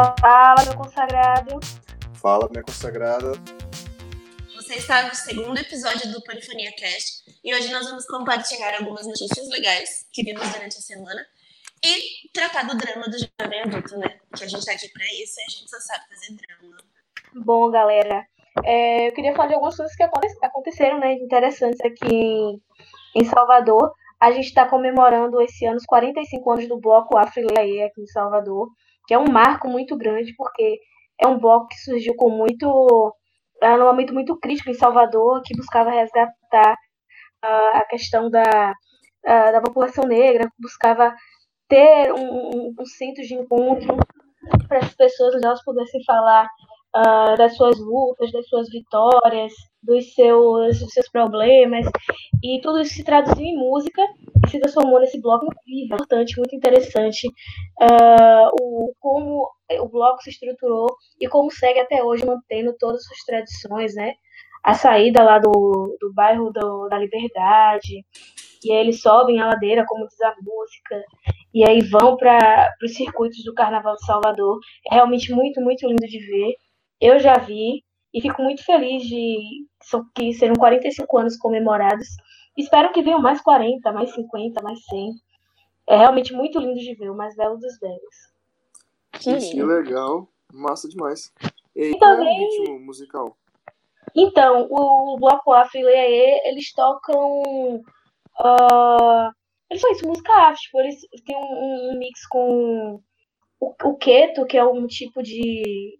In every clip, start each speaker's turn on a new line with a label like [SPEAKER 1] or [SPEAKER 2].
[SPEAKER 1] Fala, meu consagrado.
[SPEAKER 2] Fala, minha consagrada.
[SPEAKER 3] Você está no segundo episódio do Polifonia Cast e hoje nós vamos compartilhar algumas notícias legais que vimos durante a semana e tratar do drama do jovem adulto, né? Que a gente tá aqui pra isso e a gente só sabe fazer drama.
[SPEAKER 1] Bom, galera, é, eu queria falar de algumas coisas que aconteceram, né, interessantes aqui em, em Salvador. A gente está comemorando esse ano os 45 anos do bloco Afrileie aqui em Salvador, que é um marco muito grande, porque é um bloco que surgiu com muito. É, num momento muito crítico em Salvador, que buscava resgatar uh, a questão da, uh, da população negra, buscava ter um, um, um centro de encontro para as pessoas elas pudessem falar uh, das suas lutas, das suas vitórias, dos seus, dos seus problemas, e tudo isso se traduziu em música e se transformou nesse bloco incrível, importante, muito interessante, uh, o, como o bloco se estruturou e como segue até hoje mantendo todas as suas tradições, né? A saída lá do, do bairro do, da Liberdade, e aí eles sobem a ladeira, como diz a música, e aí vão para os circuitos do Carnaval de Salvador. É realmente muito, muito lindo de ver. Eu já vi e fico muito feliz de que serão 45 anos comemorados. Espero que venham mais 40, mais 50, mais 100. É realmente muito lindo de ver, o mais belo dos belos.
[SPEAKER 2] Que, que legal, massa demais. E, e também... qual é o ritmo musical?
[SPEAKER 1] Então, o Bloco Afro e Leaê, eles tocam. Uh, eles fazem música afro, tipo, eles têm um, um mix com o, o keto, que é um tipo de,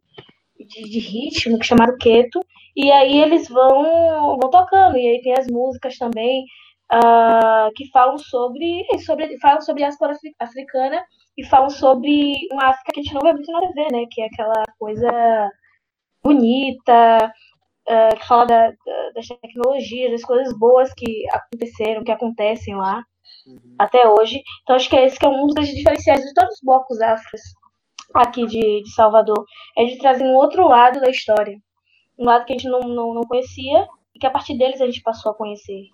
[SPEAKER 1] de, de ritmo que chamado keto, e aí eles vão, vão tocando, e aí tem as músicas também uh, que falam sobre, sobre, falam sobre a diáspora africana e falam sobre uma África que a gente não vê muito na TV, né? Que é aquela coisa bonita, uh, que fala da, da, das tecnologias, das coisas boas que aconteceram, que acontecem lá uhum. até hoje. Então acho que é esse que é um dos diferenciais de todos os blocos afros aqui de, de Salvador, é de trazer um outro lado da história. Um lado que a gente não, não, não conhecia e que a partir deles a gente passou a conhecer.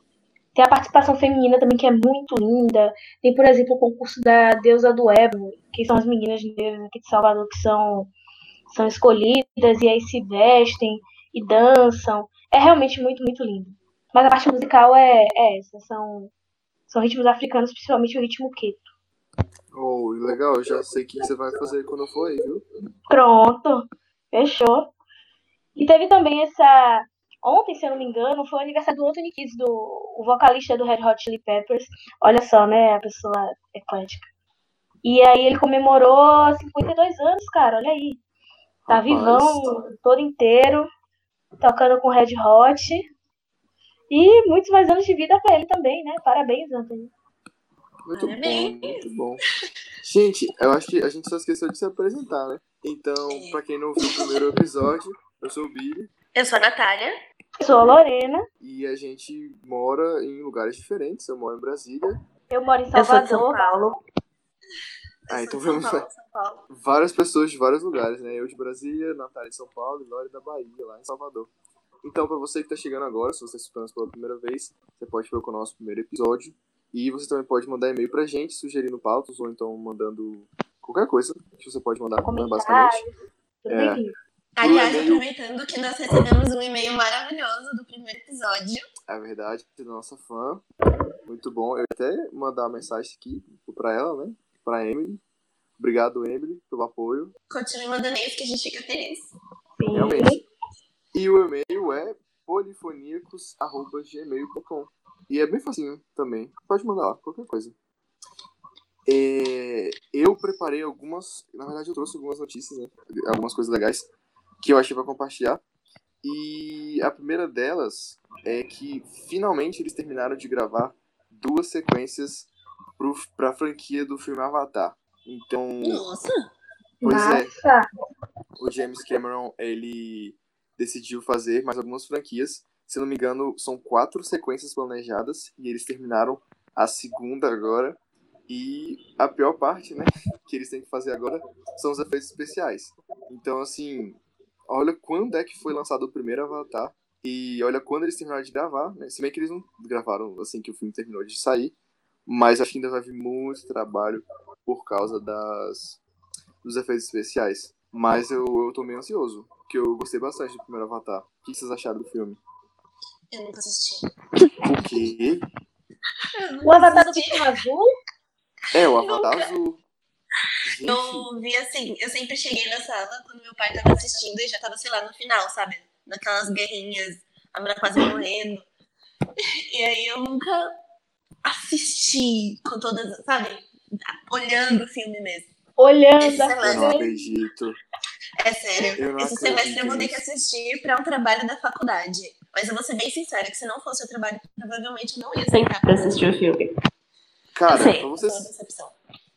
[SPEAKER 1] Tem a participação feminina também, que é muito linda. Tem, por exemplo, o concurso da Deusa do Ébano, que são as meninas negras aqui de Salvador que são, são escolhidas e aí se vestem e dançam. É realmente muito, muito lindo. Mas a parte musical é, é essa. São, são ritmos africanos, principalmente o ritmo queto.
[SPEAKER 2] Oh, legal, eu já sei o que você vai fazer quando eu for aí, viu?
[SPEAKER 1] Pronto, fechou. E teve também essa. Ontem, se eu não me engano, foi o aniversário do Anthony Kids, do o vocalista do Red Hot Chili Peppers. Olha só, né? A pessoa eclética. E aí ele comemorou 52 anos, cara, olha aí. Tá Rapaz, vivão, tá... todo inteiro, tocando com Red Hot. E muitos mais anos de vida pra ele também, né? Parabéns, Anthony.
[SPEAKER 2] Muito Parabéns. bom, muito bom. Gente, eu acho que a gente só esqueceu de se apresentar, né? Então, é. pra quem não viu o primeiro episódio, eu sou o Billy.
[SPEAKER 3] Eu sou a Natália.
[SPEAKER 1] Eu sou a Lorena.
[SPEAKER 2] E a gente mora em lugares diferentes. Eu moro em Brasília.
[SPEAKER 1] Eu moro em Salvador. Eu
[SPEAKER 3] sou de São Paulo.
[SPEAKER 2] Ah, então vamos São Paulo, várias pessoas de vários lugares, né? Eu de Brasília, Natália de São Paulo e Lore da Bahia, lá em Salvador. Então, para você que está chegando agora, se você está escutando pela primeira vez, você pode procurar o nosso primeiro episódio. E você também pode mandar e-mail pra gente, sugerindo pautas, ou então mandando qualquer coisa que você pode mandar, né, basicamente.
[SPEAKER 3] É, Aliás, aproveitando que nós recebemos um e-mail maravilhoso do primeiro episódio.
[SPEAKER 2] É verdade, da nossa fã. Muito bom. Eu até mandar uma mensagem aqui pra ela, né? Pra Emily. Obrigado, Emily, pelo apoio.
[SPEAKER 3] Continue mandando e-mails que a gente fica feliz.
[SPEAKER 2] Sim. Realmente. E o e-mail é polifonicos.gmail.com. E é bem facinho também. Pode mandar lá, qualquer coisa. É, eu preparei algumas. Na verdade, eu trouxe algumas notícias, né? Algumas coisas legais que eu achei para compartilhar. E a primeira delas é que finalmente eles terminaram de gravar duas sequências para a franquia do filme Avatar. Então.
[SPEAKER 3] Nossa!
[SPEAKER 2] Pois
[SPEAKER 1] Nossa.
[SPEAKER 2] é. O James Cameron ele decidiu fazer mais algumas franquias se não me engano, são quatro sequências planejadas e eles terminaram a segunda agora. E a pior parte, né, que eles têm que fazer agora são os efeitos especiais. Então, assim, olha quando é que foi lançado o primeiro Avatar e olha quando eles terminaram de gravar, né? Se bem que eles não gravaram assim que o filme terminou de sair, mas acho que ainda vai vir muito trabalho por causa das dos efeitos especiais. Mas eu, eu tô meio ansioso, porque eu gostei bastante do primeiro Avatar. O que vocês acharam do filme?
[SPEAKER 3] Eu nunca assisti.
[SPEAKER 2] O quê?
[SPEAKER 1] O Avatar do Bichinho Azul?
[SPEAKER 2] É, o Avatar Azul. Gente,
[SPEAKER 3] Eu vi assim, eu sempre cheguei na sala quando meu pai tava assistindo e já tava, sei lá, no final, sabe? Naquelas guerrinhas, a menina quase morrendo. E aí eu nunca assisti com todas, sabe? Olhando o filme mesmo.
[SPEAKER 1] Olhando
[SPEAKER 3] Esse
[SPEAKER 1] a
[SPEAKER 2] eu não
[SPEAKER 3] semestre.
[SPEAKER 2] acredito.
[SPEAKER 3] É sério.
[SPEAKER 2] Eu não
[SPEAKER 3] Esse
[SPEAKER 2] acredito
[SPEAKER 3] semestre eu vou ter que assistir pra um trabalho da faculdade. Mas eu vou ser bem sincera, que se não fosse o trabalho, provavelmente eu não ia sentar pra assistir o filme.
[SPEAKER 2] Cara,
[SPEAKER 3] sei,
[SPEAKER 2] pra
[SPEAKER 3] tô
[SPEAKER 2] vocês,
[SPEAKER 3] decepção.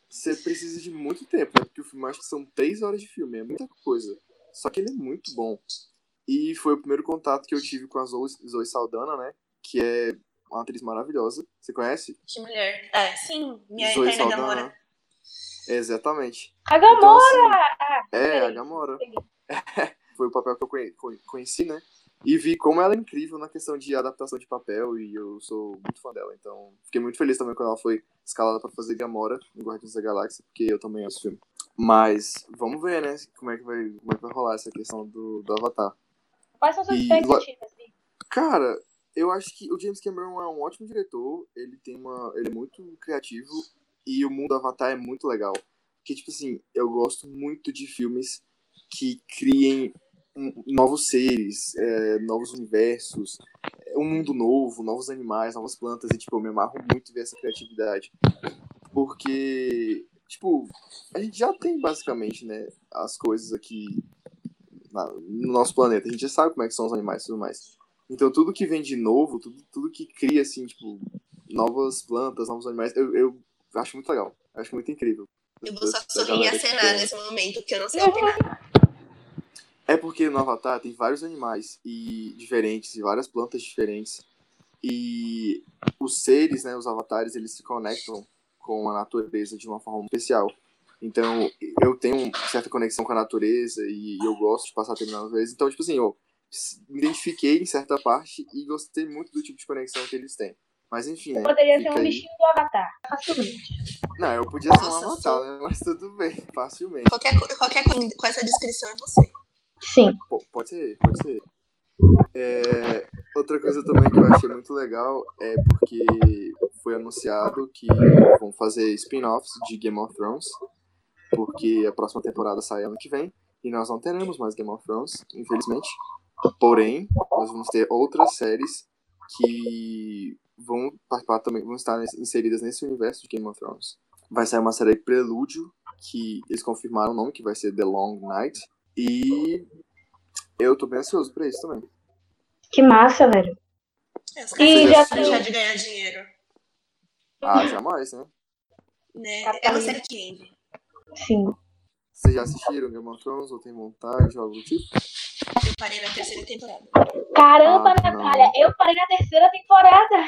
[SPEAKER 2] você precisa de muito tempo, né? Porque o filme acho que são três horas de filme, é muita coisa. Só que ele é muito bom. E foi o primeiro contato que eu tive com a Zoe, Zoe Saldana, né? Que é uma atriz maravilhosa. Você conhece?
[SPEAKER 3] Que mulher. É, sim, minha
[SPEAKER 2] Zoe
[SPEAKER 3] eterna
[SPEAKER 2] Saldana.
[SPEAKER 3] Gamora.
[SPEAKER 2] Exatamente.
[SPEAKER 1] A
[SPEAKER 2] Então,
[SPEAKER 1] Gamora!
[SPEAKER 2] assim, é, a. Gamora. Foi o papel que eu conhe- conhe- conheci, né? E vi como ela é incrível na questão de adaptação de papel e eu sou muito fã dela. Então, fiquei muito feliz também quando ela foi escalada pra fazer Gamora em Guardiões da Galáxia, porque eu também amo esse filme. Mas, vamos ver, né? Como é que vai, como é que vai rolar essa questão do, do Avatar.
[SPEAKER 1] Quais são suas
[SPEAKER 2] E-
[SPEAKER 1] expectativas, Bi?
[SPEAKER 2] Cara, eu acho que o James Cameron é um ótimo diretor, ele tem uma. ele é muito criativo e o mundo do Avatar é muito legal. Porque, tipo assim, eu gosto muito de filmes que criem novos seres, é, novos universos, é, um mundo novo, novos animais, novas plantas, e tipo, eu me amarro muito ver essa criatividade. Porque, tipo, a gente já tem basicamente, né, as coisas aqui na- no nosso planeta. A gente já sabe como é que são os animais e tudo mais. Então tudo que vem de novo, tudo, tudo que cria, assim, tipo, novas plantas, novos animais, eu, eu acho muito legal. Acho muito incrível.
[SPEAKER 3] Eu vou só sorrir e acenar nesse momento, porque eu não sei opinar.
[SPEAKER 2] É porque no Avatar tem vários animais e diferentes e várias plantas diferentes. E os seres, né, os avatares, eles se conectam com a natureza de uma forma especial. Então, eu tenho uma certa conexão com a natureza e eu gosto de passar tempo na natureza. Então, tipo assim, eu me identifiquei em certa parte e gostei muito do tipo de conexão que eles têm. Mas enfim, né?
[SPEAKER 1] Poderia ser um
[SPEAKER 2] aí.
[SPEAKER 1] bichinho do Avatar, facilmente.
[SPEAKER 2] Não, eu podia ser um avatar, né? Mas tudo bem, facilmente.
[SPEAKER 3] Qualquer, qualquer coisa com essa descrição é você.
[SPEAKER 1] Sim.
[SPEAKER 2] Pode ser, pode ser. É, outra coisa também que eu achei muito legal é porque foi anunciado que vão fazer spin-offs de Game of Thrones, porque a próxima temporada sai ano que vem, e nós não teremos mais Game of Thrones, infelizmente. Porém, nós vamos ter outras séries que vão participar também, vão estar inseridas nesse universo de Game of Thrones. Vai sair uma série Prelúdio, que eles confirmaram o nome, que vai ser The Long Night. E eu tô bem ansioso pra isso também.
[SPEAKER 1] Que massa, velho.
[SPEAKER 3] É,
[SPEAKER 1] E já
[SPEAKER 3] deixar de ganhar dinheiro.
[SPEAKER 2] Ah, jamais, né?
[SPEAKER 3] Né?
[SPEAKER 1] Tá
[SPEAKER 3] É uma série que.
[SPEAKER 1] Sim.
[SPEAKER 2] Vocês já assistiram Game of Thrones ou tem vontade, algo do tipo?
[SPEAKER 3] Eu parei na terceira temporada.
[SPEAKER 1] Caramba,
[SPEAKER 2] Ah, não.
[SPEAKER 1] Natália, eu parei na terceira temporada.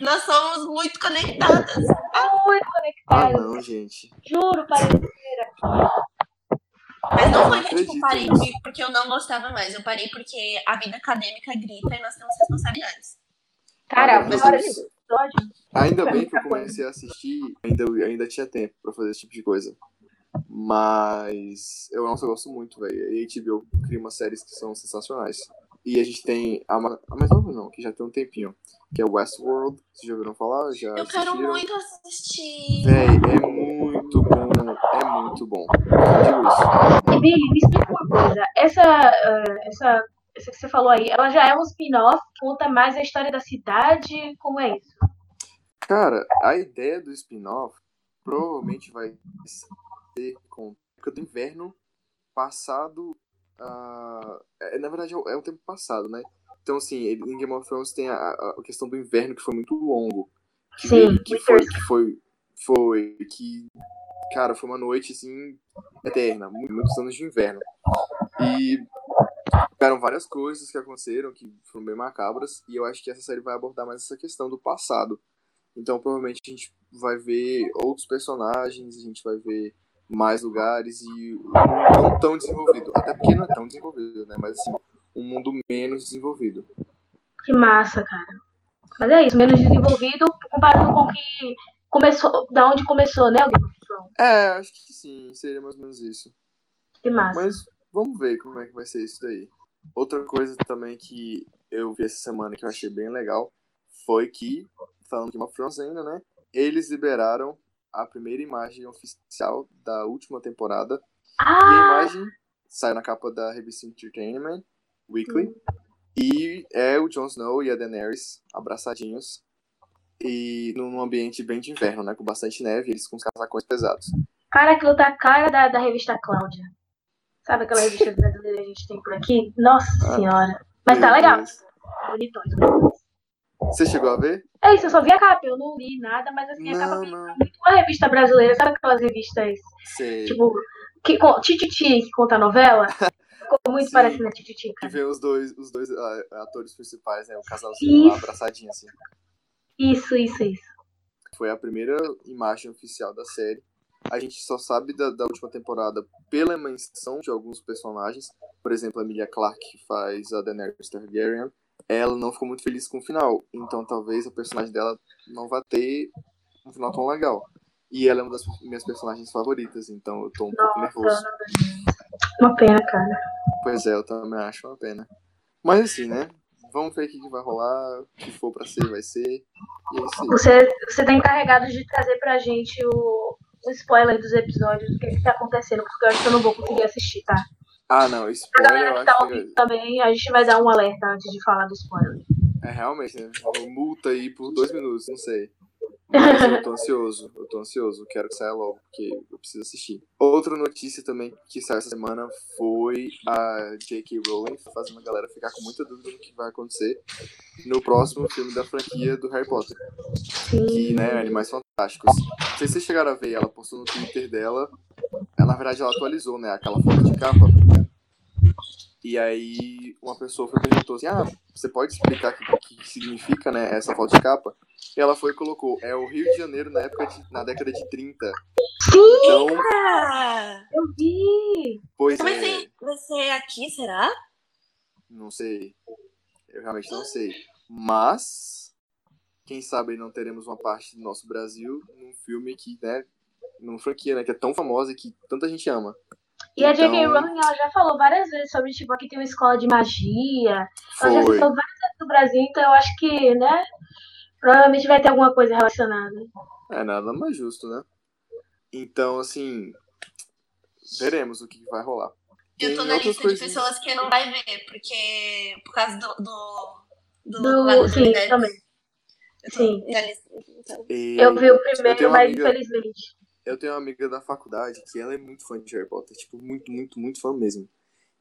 [SPEAKER 3] Nós somos muito conectadas.
[SPEAKER 1] Muito
[SPEAKER 2] Ah,
[SPEAKER 1] conectada.
[SPEAKER 2] não, gente.
[SPEAKER 1] Juro, parei na terceira.
[SPEAKER 3] Mas não foi
[SPEAKER 2] não
[SPEAKER 3] que tipo, parei porque eu não gostava mais. Eu parei porque a vida acadêmica grita e nós temos responsabilidades.
[SPEAKER 1] Cara,
[SPEAKER 2] Mas
[SPEAKER 1] de episódio.
[SPEAKER 2] Ainda bem que eu comecei a assistir, ainda, ainda tinha tempo pra fazer esse tipo de coisa. Mas eu nossa, eu gosto muito, velho. A HBO cria umas séries que são sensacionais. E a gente tem a, a mais nova não, que já tem um tempinho, que é Westworld. Vocês já ouviram falar? Já
[SPEAKER 3] Eu quero
[SPEAKER 2] assistiram?
[SPEAKER 3] muito assistir.
[SPEAKER 2] Véi, é muito bom, é muito bom.
[SPEAKER 1] E Billy, me explica uma coisa. Essa, eh, essa, essa que você falou aí, ela já é um spin-off, conta mais a história da cidade, como é isso?
[SPEAKER 2] Cara, a ideia do spin-off provavelmente vai ser com época do inverno passado. ah, é, na verdade, é o, é o tempo passado, né? Então, assim, em Game of Thrones tem a, a- questão do inverno que foi muito longo. Que,
[SPEAKER 1] Sim,
[SPEAKER 2] que foi, que foi. Foi. Que. Cara, foi uma noite, assim, eterna. mu- Muitos anos de inverno. E. Tiveram várias coisas que aconteceram que foram bem macabras. E eu acho que essa série vai abordar mais essa questão do passado. Então, provavelmente, a gente vai ver outros personagens, a gente vai ver mais lugares e um não tão desenvolvido. Até porque não é tão desenvolvido, né? Mas, assim, um mundo menos desenvolvido.
[SPEAKER 1] Que massa, cara. Mas é isso, menos desenvolvido comparado com o que começou, da onde começou, né, o
[SPEAKER 2] É, acho que sim, seria mais ou menos isso.
[SPEAKER 1] Que massa.
[SPEAKER 2] Mas vamos ver como é que vai ser isso daí. Outra coisa também que eu vi essa semana que eu achei bem legal foi que, falando de uma Thrones ainda, né? Eles liberaram a primeira imagem oficial da última temporada.
[SPEAKER 1] Ah!
[SPEAKER 2] E a imagem saiu na capa da revista Entertainment Weekly. E é o Jon Snow e a Daenerys abraçadinhos. E num ambiente bem de inverno, né? Com bastante neve, eles com os casacões pesados.
[SPEAKER 1] Cara, aquilo tá a cara da, da revista Cláudia. Sabe aquela revista brasileira que a gente tem por aqui? Nossa
[SPEAKER 2] Ah.
[SPEAKER 1] senhora. Mas tá legal.
[SPEAKER 2] Deus.
[SPEAKER 1] Bonitões.
[SPEAKER 2] Você chegou a ver?
[SPEAKER 1] É isso, eu só vi a capa, eu não li nada, mas assim, a capa
[SPEAKER 2] Não,
[SPEAKER 1] me
[SPEAKER 2] não.
[SPEAKER 1] lembra muito uma revista brasileira, sabe aquelas revistas,
[SPEAKER 2] Sei.
[SPEAKER 1] tipo, que Tititi, que conta novela? Ficou muito
[SPEAKER 2] Sim.
[SPEAKER 1] parecendo a Tititi,
[SPEAKER 2] Que vê os dois, os dois ah, atores principais, né? O casalzinho lá abraçadinho assim.
[SPEAKER 1] Isso, isso, isso.
[SPEAKER 2] Foi a primeira imagem oficial da série. A gente só sabe da, da última temporada pela menção de alguns personagens. Por exemplo, a Emilia Clarke, que faz a Daenerys Targaryen. Ela não ficou muito feliz com o final. Então talvez a personagem dela não vá ter um final tão legal. E ela é uma das minhas personagens favoritas. Então eu tô um pouco nervoso.
[SPEAKER 1] Uma pena, cara.
[SPEAKER 2] Pois é, eu também acho uma pena. Mas assim, né? Vamos ver o que que vai rolar. O que for pra ser, vai ser. E é isso aí.
[SPEAKER 1] Você, você tá encarregado de trazer pra gente o, o spoiler dos episódios, do que, que tá acontecendo, porque eu acho que eu não vou conseguir assistir, tá?
[SPEAKER 2] Ah, não.
[SPEAKER 1] Pra
[SPEAKER 2] Spoiler
[SPEAKER 1] galera
[SPEAKER 2] eu
[SPEAKER 1] que tá ouvindo
[SPEAKER 2] que
[SPEAKER 1] também, a gente vai dar um alerta antes de falar do spoiler.
[SPEAKER 2] é realmente, né? Multa aí por dois minutos, não sei. Mas eu tô ansioso, eu tô ansioso, quero que saia logo, porque eu preciso assistir. Outra notícia também que saiu essa semana foi a J.K. Rowling fazendo a galera ficar com muita dúvida do que vai acontecer no próximo filme da franquia do Harry Potter, que, né, Animais Fantásticos. Não sei se vocês chegaram a ver, ela postou no Twitter dela, ela, na verdade ela atualizou, né, aquela foto de capa. E aí uma pessoa foi perguntou assim, ah, você pode explicar o que, que significa, né, essa foto de capa? E ela foi e colocou, é o Rio de Janeiro na época de, na década de 30.
[SPEAKER 1] Sim,
[SPEAKER 2] Então,
[SPEAKER 3] Ah,
[SPEAKER 1] eu vi!
[SPEAKER 2] pois
[SPEAKER 3] vai,
[SPEAKER 2] é,
[SPEAKER 3] vai ser aqui, será?
[SPEAKER 2] não sei. Eu realmente não sei. Mas, quem sabe não teremos uma parte do nosso Brasil num filme que, né, numa franquia, né, que é tão famosa e que tanta gente ama.
[SPEAKER 1] E a J.K.
[SPEAKER 2] Então-
[SPEAKER 1] Rowling, ela já falou várias vezes sobre, tipo, aqui tem uma escola de magia. Ela já
[SPEAKER 2] Foi.
[SPEAKER 1] citou várias vezes do Brasil, então eu acho que, né, provavelmente vai ter alguma coisa relacionada.
[SPEAKER 2] É nada mais justo, né? Então, assim, veremos o que vai rolar.
[SPEAKER 3] Eu tô
[SPEAKER 2] Tem
[SPEAKER 3] na lista de pessoas que não vai ver, porque. Por causa do. do, do,
[SPEAKER 1] Do,
[SPEAKER 3] do
[SPEAKER 1] sim,
[SPEAKER 3] Fidesz.
[SPEAKER 1] também.
[SPEAKER 3] Eu tô
[SPEAKER 1] Sim.
[SPEAKER 3] na lista, então.
[SPEAKER 2] E
[SPEAKER 1] Eu vi o primeiro, mas
[SPEAKER 2] amiga-
[SPEAKER 1] infelizmente.
[SPEAKER 2] Eu tenho uma amiga da faculdade que ela é muito fã de Harry Potter, tipo, muito, muito, muito fã mesmo.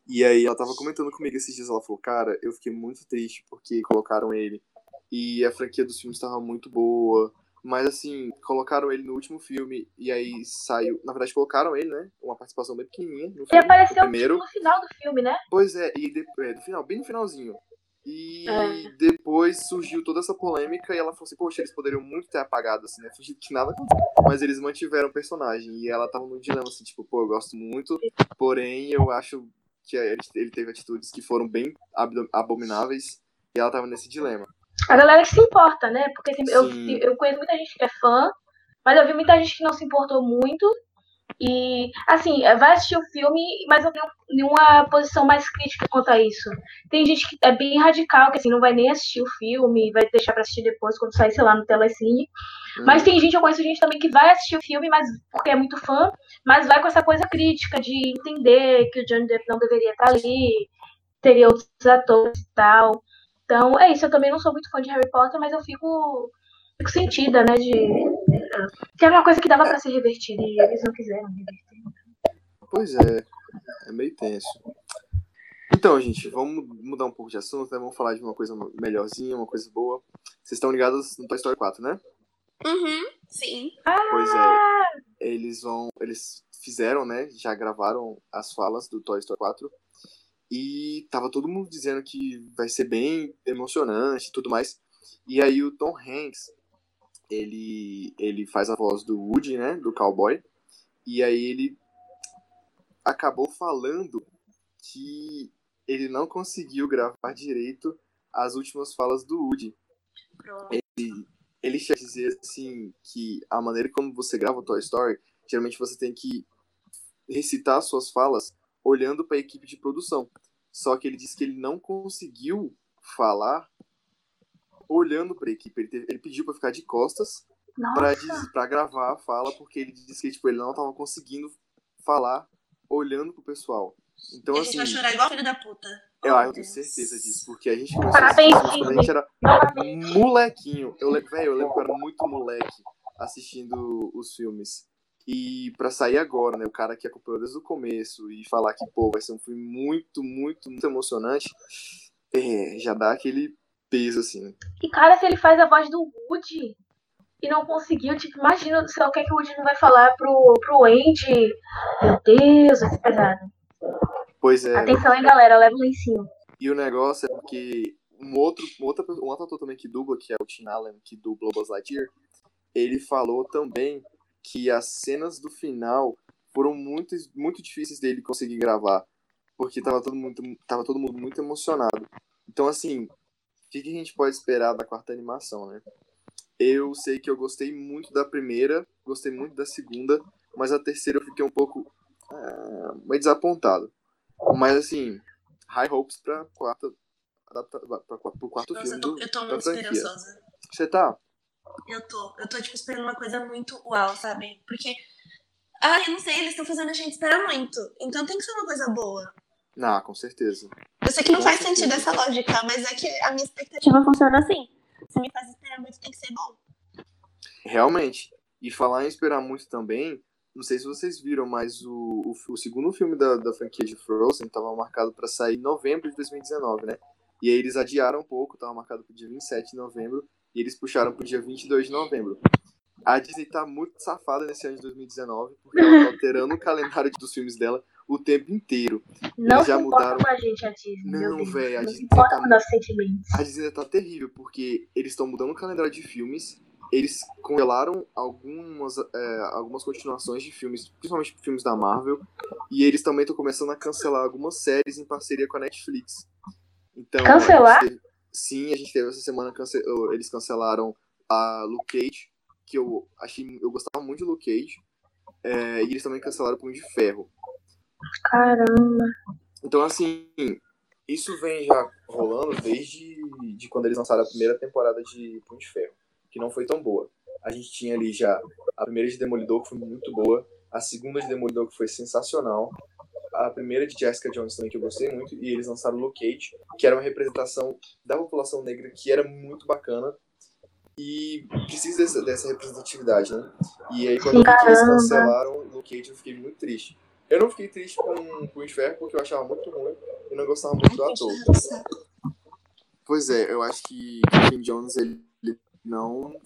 [SPEAKER 2] E aí ela tava comentando comigo esses dias, ela falou, cara, eu fiquei muito triste porque colocaram ele. E a franquia dos filmes tava muito boa. Mas assim, colocaram ele no último filme e aí saiu. Na verdade, colocaram ele, né? Uma participação bem pequenininha no
[SPEAKER 1] Ele
[SPEAKER 2] filme.
[SPEAKER 1] apareceu
[SPEAKER 2] o primeiro.
[SPEAKER 1] tipo, no final do filme, né?
[SPEAKER 2] Pois é, e de, é, no final, bem no finalzinho. E
[SPEAKER 1] É.
[SPEAKER 2] depois surgiu toda essa polêmica e ela falou assim, poxa, eles poderiam muito ter apagado, assim, né? Fingido que nada aconteceu. Mas eles mantiveram o personagem. E ela tava num dilema, assim, tipo, pô, eu gosto muito, porém eu acho que ele, teve atitudes que foram bem abomináveis. E ela tava nesse dilema.
[SPEAKER 1] A galera que se importa, né? Porque assim, eu, eu conheço muita gente que é fã, mas eu vi muita gente que não se importou muito. E, assim, vai assistir o filme, mas eu tenho nenhuma posição mais crítica quanto a isso. Tem gente que é bem radical, que assim, não vai nem assistir o filme, vai deixar pra assistir depois, quando sair, sei lá, no Telecine. Mas tem gente, eu conheço gente também que vai assistir o filme, mas porque é muito fã, mas vai com essa coisa crítica de entender que o Johnny Depp não deveria estar ali, teria outros atores e tal. Então, é isso, eu também não sou muito fã de Harry Potter, mas eu fico, fico sentida, né, de... Que era uma coisa que dava pra ser revertida e eles não quiseram reverter.
[SPEAKER 2] Pois é, é meio tenso. Então, gente, vamos mudar um pouco de assunto, né? Vamos falar de uma coisa melhorzinha, uma coisa boa. Vocês estão ligados no Toy Story 4, né?
[SPEAKER 3] Uhum, sim.
[SPEAKER 2] Pois é, eles vão. Eles fizeram, né? Já gravaram as falas do Toy Story 4. E tava todo mundo dizendo que vai ser bem emocionante e tudo mais. E aí o Tom Hanks, ele, ele faz a voz do Woody, né? Do cowboy. E aí ele acabou falando que ele não conseguiu gravar direito as últimas falas do Woody
[SPEAKER 3] Pronto.
[SPEAKER 2] ele quer dizer assim que a maneira como você grava o Toy Story, geralmente você tem que recitar suas falas olhando para a equipe de produção. Só que ele disse que ele não conseguiu falar olhando para a equipe. Ele, teve, ele pediu para ficar de costas para gravar a fala, porque ele disse que tipo, ele não estava conseguindo falar olhando pro pessoal. Então, assim.
[SPEAKER 3] A gente vai chorar igual filho da puta.
[SPEAKER 2] Eu,
[SPEAKER 3] oh,
[SPEAKER 2] eu tenho certeza disso, porque a gente começou a assistir quando a gente era molequinho. Eu, véio, eu lembro que eu era muito moleque assistindo os filmes. E pra sair agora, né, o cara que acompanhou desde o começo e falar que, pô, vai ser um filme muito, muito, muito emocionante, é, já dá aquele peso, assim.
[SPEAKER 1] E, cara, se ele faz a voz do Woody e não conseguiu, tipo, imagina do céu o que, é que o Woody não vai falar pro, pro Andy. Meu Deus, vai ser pesado.
[SPEAKER 2] Pois é.
[SPEAKER 1] Atenção aí, galera, leva lá em cima.
[SPEAKER 2] E o negócio é porque um outro, um outro, um outro ator também que dubla, que é o Tim Allen, que dubla o Buzz Lightyear, ele falou também que as cenas do final foram muito, muito difíceis dele conseguir gravar, porque tava todo, mundo, tava todo mundo muito emocionado. Então, assim, o que, que a gente pode esperar da quarta animação, né? Eu sei que eu gostei muito da primeira, gostei muito da segunda, mas a terceira eu fiquei um pouco uh, meio desapontado. Mas assim, high hopes pra quarta. Pra, pra, pro quarto
[SPEAKER 3] Nossa,
[SPEAKER 2] filme.
[SPEAKER 3] Eu tô,
[SPEAKER 2] do,
[SPEAKER 3] eu tô muito esperançosa.
[SPEAKER 2] Você tá?
[SPEAKER 3] Eu tô. Eu tô, tipo, esperando uma coisa muito uau, sabe? Porque. Ah, eu não sei, eles estão fazendo a gente esperar muito. Então tem que ser uma coisa boa.
[SPEAKER 2] Ah, com certeza.
[SPEAKER 3] Eu sei que não
[SPEAKER 2] com
[SPEAKER 3] faz
[SPEAKER 2] certeza.
[SPEAKER 3] sentido essa lógica, mas é que a minha expectativa funciona assim. Se me faz esperar muito, tem que ser bom.
[SPEAKER 2] Realmente. E falar em esperar muito também, não sei se vocês viram, mas o, o, o segundo filme da, da franquia de Frozen estava marcado para sair em novembro de 2019, né? E aí eles adiaram um pouco, estava marcado para o dia 27 de novembro, e eles puxaram para o dia 22 de novembro. A Disney tá muito safada nesse ano de 2019, porque ela tá alterando o calendário dos filmes dela o tempo inteiro.
[SPEAKER 1] Não
[SPEAKER 2] Eles já mudaram-
[SPEAKER 1] com a gente, a Disney.
[SPEAKER 2] Não, velho, a Disney tá. A Disney tá terrível, porque eles estão mudando o calendário de filmes, eles congelaram algumas, é, algumas continuações de filmes, principalmente filmes da Marvel, e eles também estão começando a cancelar algumas séries em parceria com a Netflix. Então, a
[SPEAKER 1] Cancelar?
[SPEAKER 2] teve- sim, a gente teve essa semana, cance- eles cancelaram a Luke Cage, que eu achei, eu gostava muito de Luke Cage, é, e eles também cancelaram o Punho de Ferro.
[SPEAKER 1] Caramba.
[SPEAKER 2] Então, assim, isso vem já rolando desde de quando eles lançaram a primeira temporada de Punho de Ferro, que não foi tão boa. A gente tinha ali já a primeira de Demolidor, que foi muito boa, a segunda de Demolidor, que foi sensacional, a primeira de Jessica Jones também, que eu gostei muito, e eles lançaram Luke Cage, que era uma representação da população negra que era muito bacana, e precisa dessa, dessa representatividade, né? E aí, quando eles cancelaram Luke Cage, eu fiquei muito triste. Eu não fiquei triste com Punho de Ferro, porque eu achava muito ruim e não gostava muito do ator. Pois é, eu acho que o Kim Jones, ele, ele não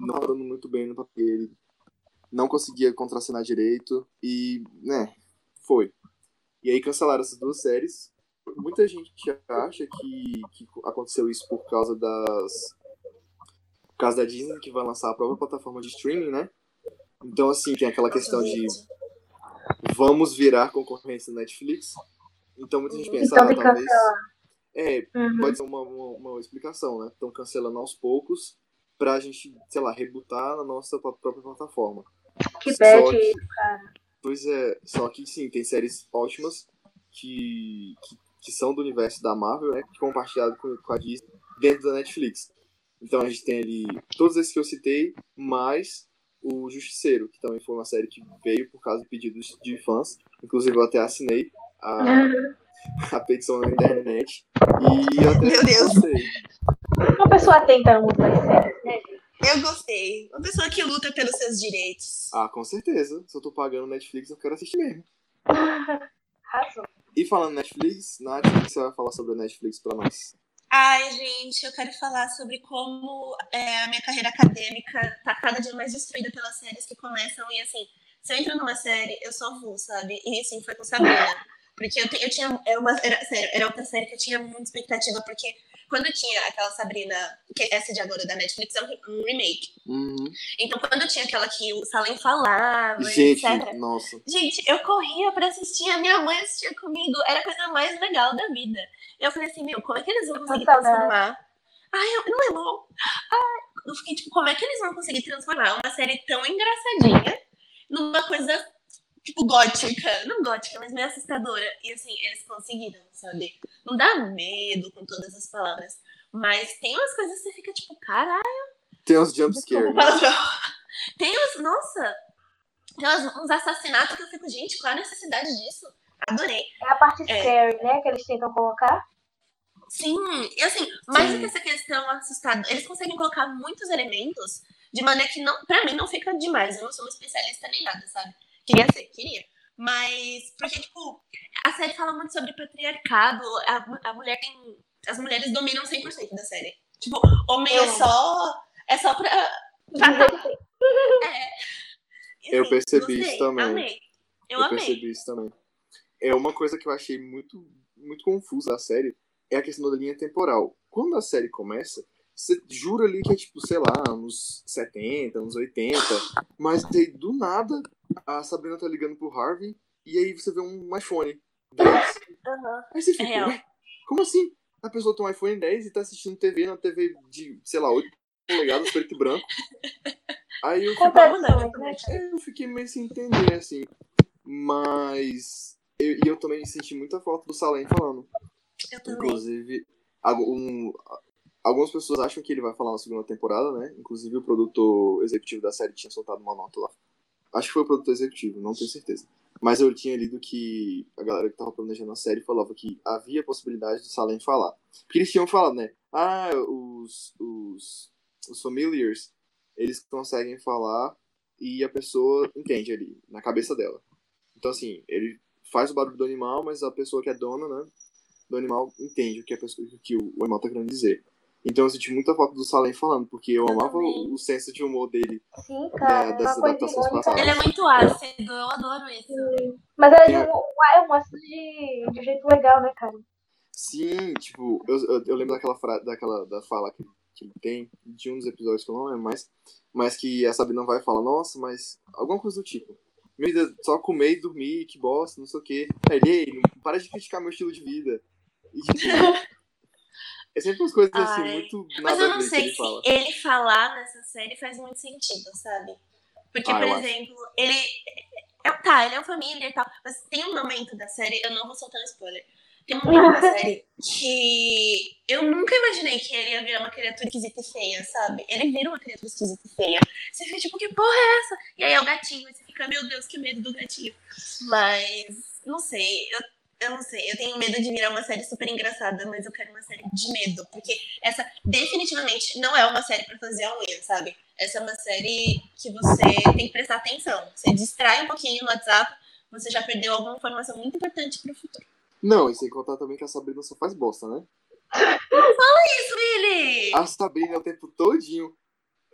[SPEAKER 2] não dando muito bem no papel. Ele não conseguia contracenar direito e, né, foi. E aí cancelaram essas duas séries. Muita gente acha que, que aconteceu isso por causa das... Por causa da Disney, que vai lançar a própria plataforma de streaming, né? Então, assim, tem aquela questão de vamos virar concorrência da Netflix. Então muita gente pensa,
[SPEAKER 1] Então
[SPEAKER 2] ah, talvez... É,
[SPEAKER 1] Uhum.
[SPEAKER 2] pode ser uma, uma, uma explicação, né? Estão cancelando aos poucos pra gente, sei lá, rebutar na nossa própria plataforma.
[SPEAKER 1] Que bad,
[SPEAKER 2] que-
[SPEAKER 1] cara.
[SPEAKER 2] Pois é, só que sim, tem séries ótimas que, que, que são do universo da Marvel, né? Compartilhado com, com a Disney dentro da Netflix. Então a gente tem ali todos esses que eu citei, mais o Justiceiro, que também foi uma série que veio por causa de pedidos de fãs. Inclusive eu até assinei a, a petição na internet. E eu até
[SPEAKER 3] Meu Deus.
[SPEAKER 2] gostei.
[SPEAKER 1] Uma pessoa atenta muito mais sério, né?
[SPEAKER 3] Eu gostei. Uma pessoa que luta pelos seus direitos.
[SPEAKER 2] Ah, com certeza. Se eu tô pagando Netflix, eu quero assistir mesmo.
[SPEAKER 1] Razão.
[SPEAKER 2] E falando Netflix, Nath, o que você vai falar sobre a Netflix pra nós?
[SPEAKER 3] Ai, gente, eu quero falar sobre como é, a minha carreira acadêmica tá cada dia mais destruída pelas séries que começam. E assim, se eu entro numa série, eu só vou, sabe? E assim, foi com Sabrina. Porque eu, te- eu tinha. Era, uma, era, sério, era outra série que eu tinha muita expectativa, porque quando tinha aquela Sabrina, que essa de agora da Netflix é um, re- um remake.
[SPEAKER 2] Uhum.
[SPEAKER 3] Então, quando tinha aquela que o Salem falava,
[SPEAKER 2] Gente,
[SPEAKER 3] etc.
[SPEAKER 2] nossa.
[SPEAKER 3] Gente, eu corria pra assistir, a minha mãe assistia comigo, era a coisa mais legal da vida. Eu falei assim, meu, como é que eles vão conseguir transformar? Ai, eu, não é bom. Ai, eu fiquei tipo, como é que eles vão conseguir transformar uma série tão engraçadinha numa coisa tipo, gótica. Não gótica, mas meio assustadora. E assim, eles conseguiram, sabe? Não dá medo com todas as palavras. Mas tem umas coisas que você fica tipo, caralho.
[SPEAKER 2] Tem uns jumpscares. Né?
[SPEAKER 3] Tem uns. Nossa! Tem uns, uns assassinatos que eu fico, gente, qual a necessidade disso? Adorei.
[SPEAKER 1] É a parte é. scary, né? Que eles tentam colocar.
[SPEAKER 3] Sim, e assim, mais do que essa questão assustada, eles conseguem colocar muitos elementos de maneira que, não, pra mim, não fica demais. Eu não sou uma especialista nem nada, sabe? Queria ser, queria. Mas, porque, tipo, a série fala muito sobre patriarcado, a, a mulher tem. As mulheres dominam 100% da série. Tipo, homem é só. É só pra. pra é.
[SPEAKER 2] eu assim, percebi isso também.
[SPEAKER 3] Amei. Eu,
[SPEAKER 2] eu
[SPEAKER 3] amei.
[SPEAKER 2] percebi isso também. É uma coisa que eu achei muito, muito confusa da série é a questão da linha temporal. Quando a série começa, você jura ali que é tipo, sei lá, uns 70, uns 80, mas daí do nada a Sabrina tá ligando pro Harvey e aí você vê um iPhone 10.
[SPEAKER 3] Uhum.
[SPEAKER 2] Aí você fica, é como assim? A pessoa tem um iPhone 10 e tá assistindo TV na TV de, sei lá, 8 polegadas, preto e branco. Aí eu fiquei,
[SPEAKER 1] né?
[SPEAKER 2] eu fiquei meio sem entender, assim. Mas. Eu, e eu também senti muita falta do Salem falando.
[SPEAKER 3] Eu também.
[SPEAKER 2] Inclusive, um, algumas pessoas acham que ele vai falar na segunda temporada, né? Inclusive o produtor executivo da série tinha soltado uma nota lá. Acho que foi o produtor executivo, não tenho certeza. Mas eu tinha lido que a galera que tava planejando a série falava que havia possibilidade do Salem falar. Porque eles tinham falado, né? Ah, os, os, os familiars, eles conseguem falar e a pessoa entende ali, na cabeça dela. Então, assim, ele faz o barulho do animal, mas a pessoa que é dona, né, do animal entende o que, a pessoa, o, que o animal tá querendo dizer. Então eu senti muita falta do Salem falando, porque eu, eu amava o, o, senso de humor dele.
[SPEAKER 1] Sim, cara.
[SPEAKER 2] Da, das adaptações passadas.
[SPEAKER 3] Ele é muito ácido, eu adoro isso.
[SPEAKER 1] Sim. Mas ele é, é um ácido de, de jeito legal, né, cara?
[SPEAKER 2] Sim, tipo, eu, eu, eu lembro daquela, fra, daquela da fala que, que ele tem, de um dos episódios que eu não lembro mais, mas que a Sabrina vai falar, nossa, mas alguma coisa do tipo. Minha vida só comer e dormir, que bosta, não sei o quê. Aí ele, não para de criticar meu estilo de vida. E, tipo, É sempre umas coisas assim, Ai, muito
[SPEAKER 3] Mas eu não
[SPEAKER 2] sei
[SPEAKER 3] ele
[SPEAKER 2] se fala.
[SPEAKER 3] ele falar nessa série faz muito sentido, sabe? Porque,
[SPEAKER 2] Ah,
[SPEAKER 3] por exemplo, ele. É, tá, ele é uma família e tal. Mas tem um momento da série, eu não vou soltar um spoiler. Tem um momento da série que eu nunca imaginei que ele ia virar uma criatura esquisita e feia, sabe? Ele vira uma criatura esquisita e feia. Você fica tipo, que porra é essa? E aí é o gatinho, e você fica, meu Deus, que medo do gatinho. Mas, não sei, eu eu não sei, eu tenho medo de virar uma série super engraçada, mas eu quero uma série de medo, porque essa definitivamente não é uma série para fazer a unha, sabe? Essa é uma série que você tem que prestar atenção. Você distrai um pouquinho no WhatsApp, você já perdeu alguma informação muito importante pro futuro.
[SPEAKER 2] Não, e sem contar também que a Sabrina só faz bosta, né?
[SPEAKER 3] Isso, Billy!
[SPEAKER 2] A Sabrina o tempo todinho.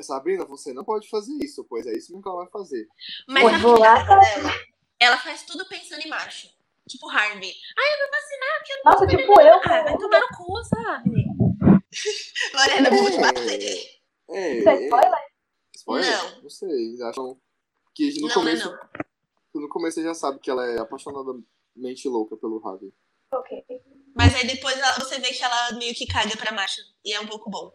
[SPEAKER 2] Sabrina, você não pode fazer isso, pois é isso que ela vai fazer.
[SPEAKER 3] Mas
[SPEAKER 1] Pois
[SPEAKER 3] a
[SPEAKER 1] vou lá,
[SPEAKER 3] dela, ela faz tudo pensando em macho. Tipo Harvey. Ai, eu vou vacinar, porque eu não
[SPEAKER 1] Nossa, tipo eu.
[SPEAKER 3] Ah, vai tomar no cu, sabe? Lorena, eu vou te bater.
[SPEAKER 2] É,
[SPEAKER 1] Isso é
[SPEAKER 2] é,
[SPEAKER 1] spoiler?
[SPEAKER 2] spoiler?
[SPEAKER 3] Não.
[SPEAKER 2] Não sei, acham que no
[SPEAKER 3] Não,
[SPEAKER 2] começo,
[SPEAKER 3] não,
[SPEAKER 2] no começo você já sabe que ela é apaixonadamente louca pelo Harvey.
[SPEAKER 1] Ok.
[SPEAKER 3] Mas aí depois ela- você vê que ela meio que caga pra macho. E é um pouco bom.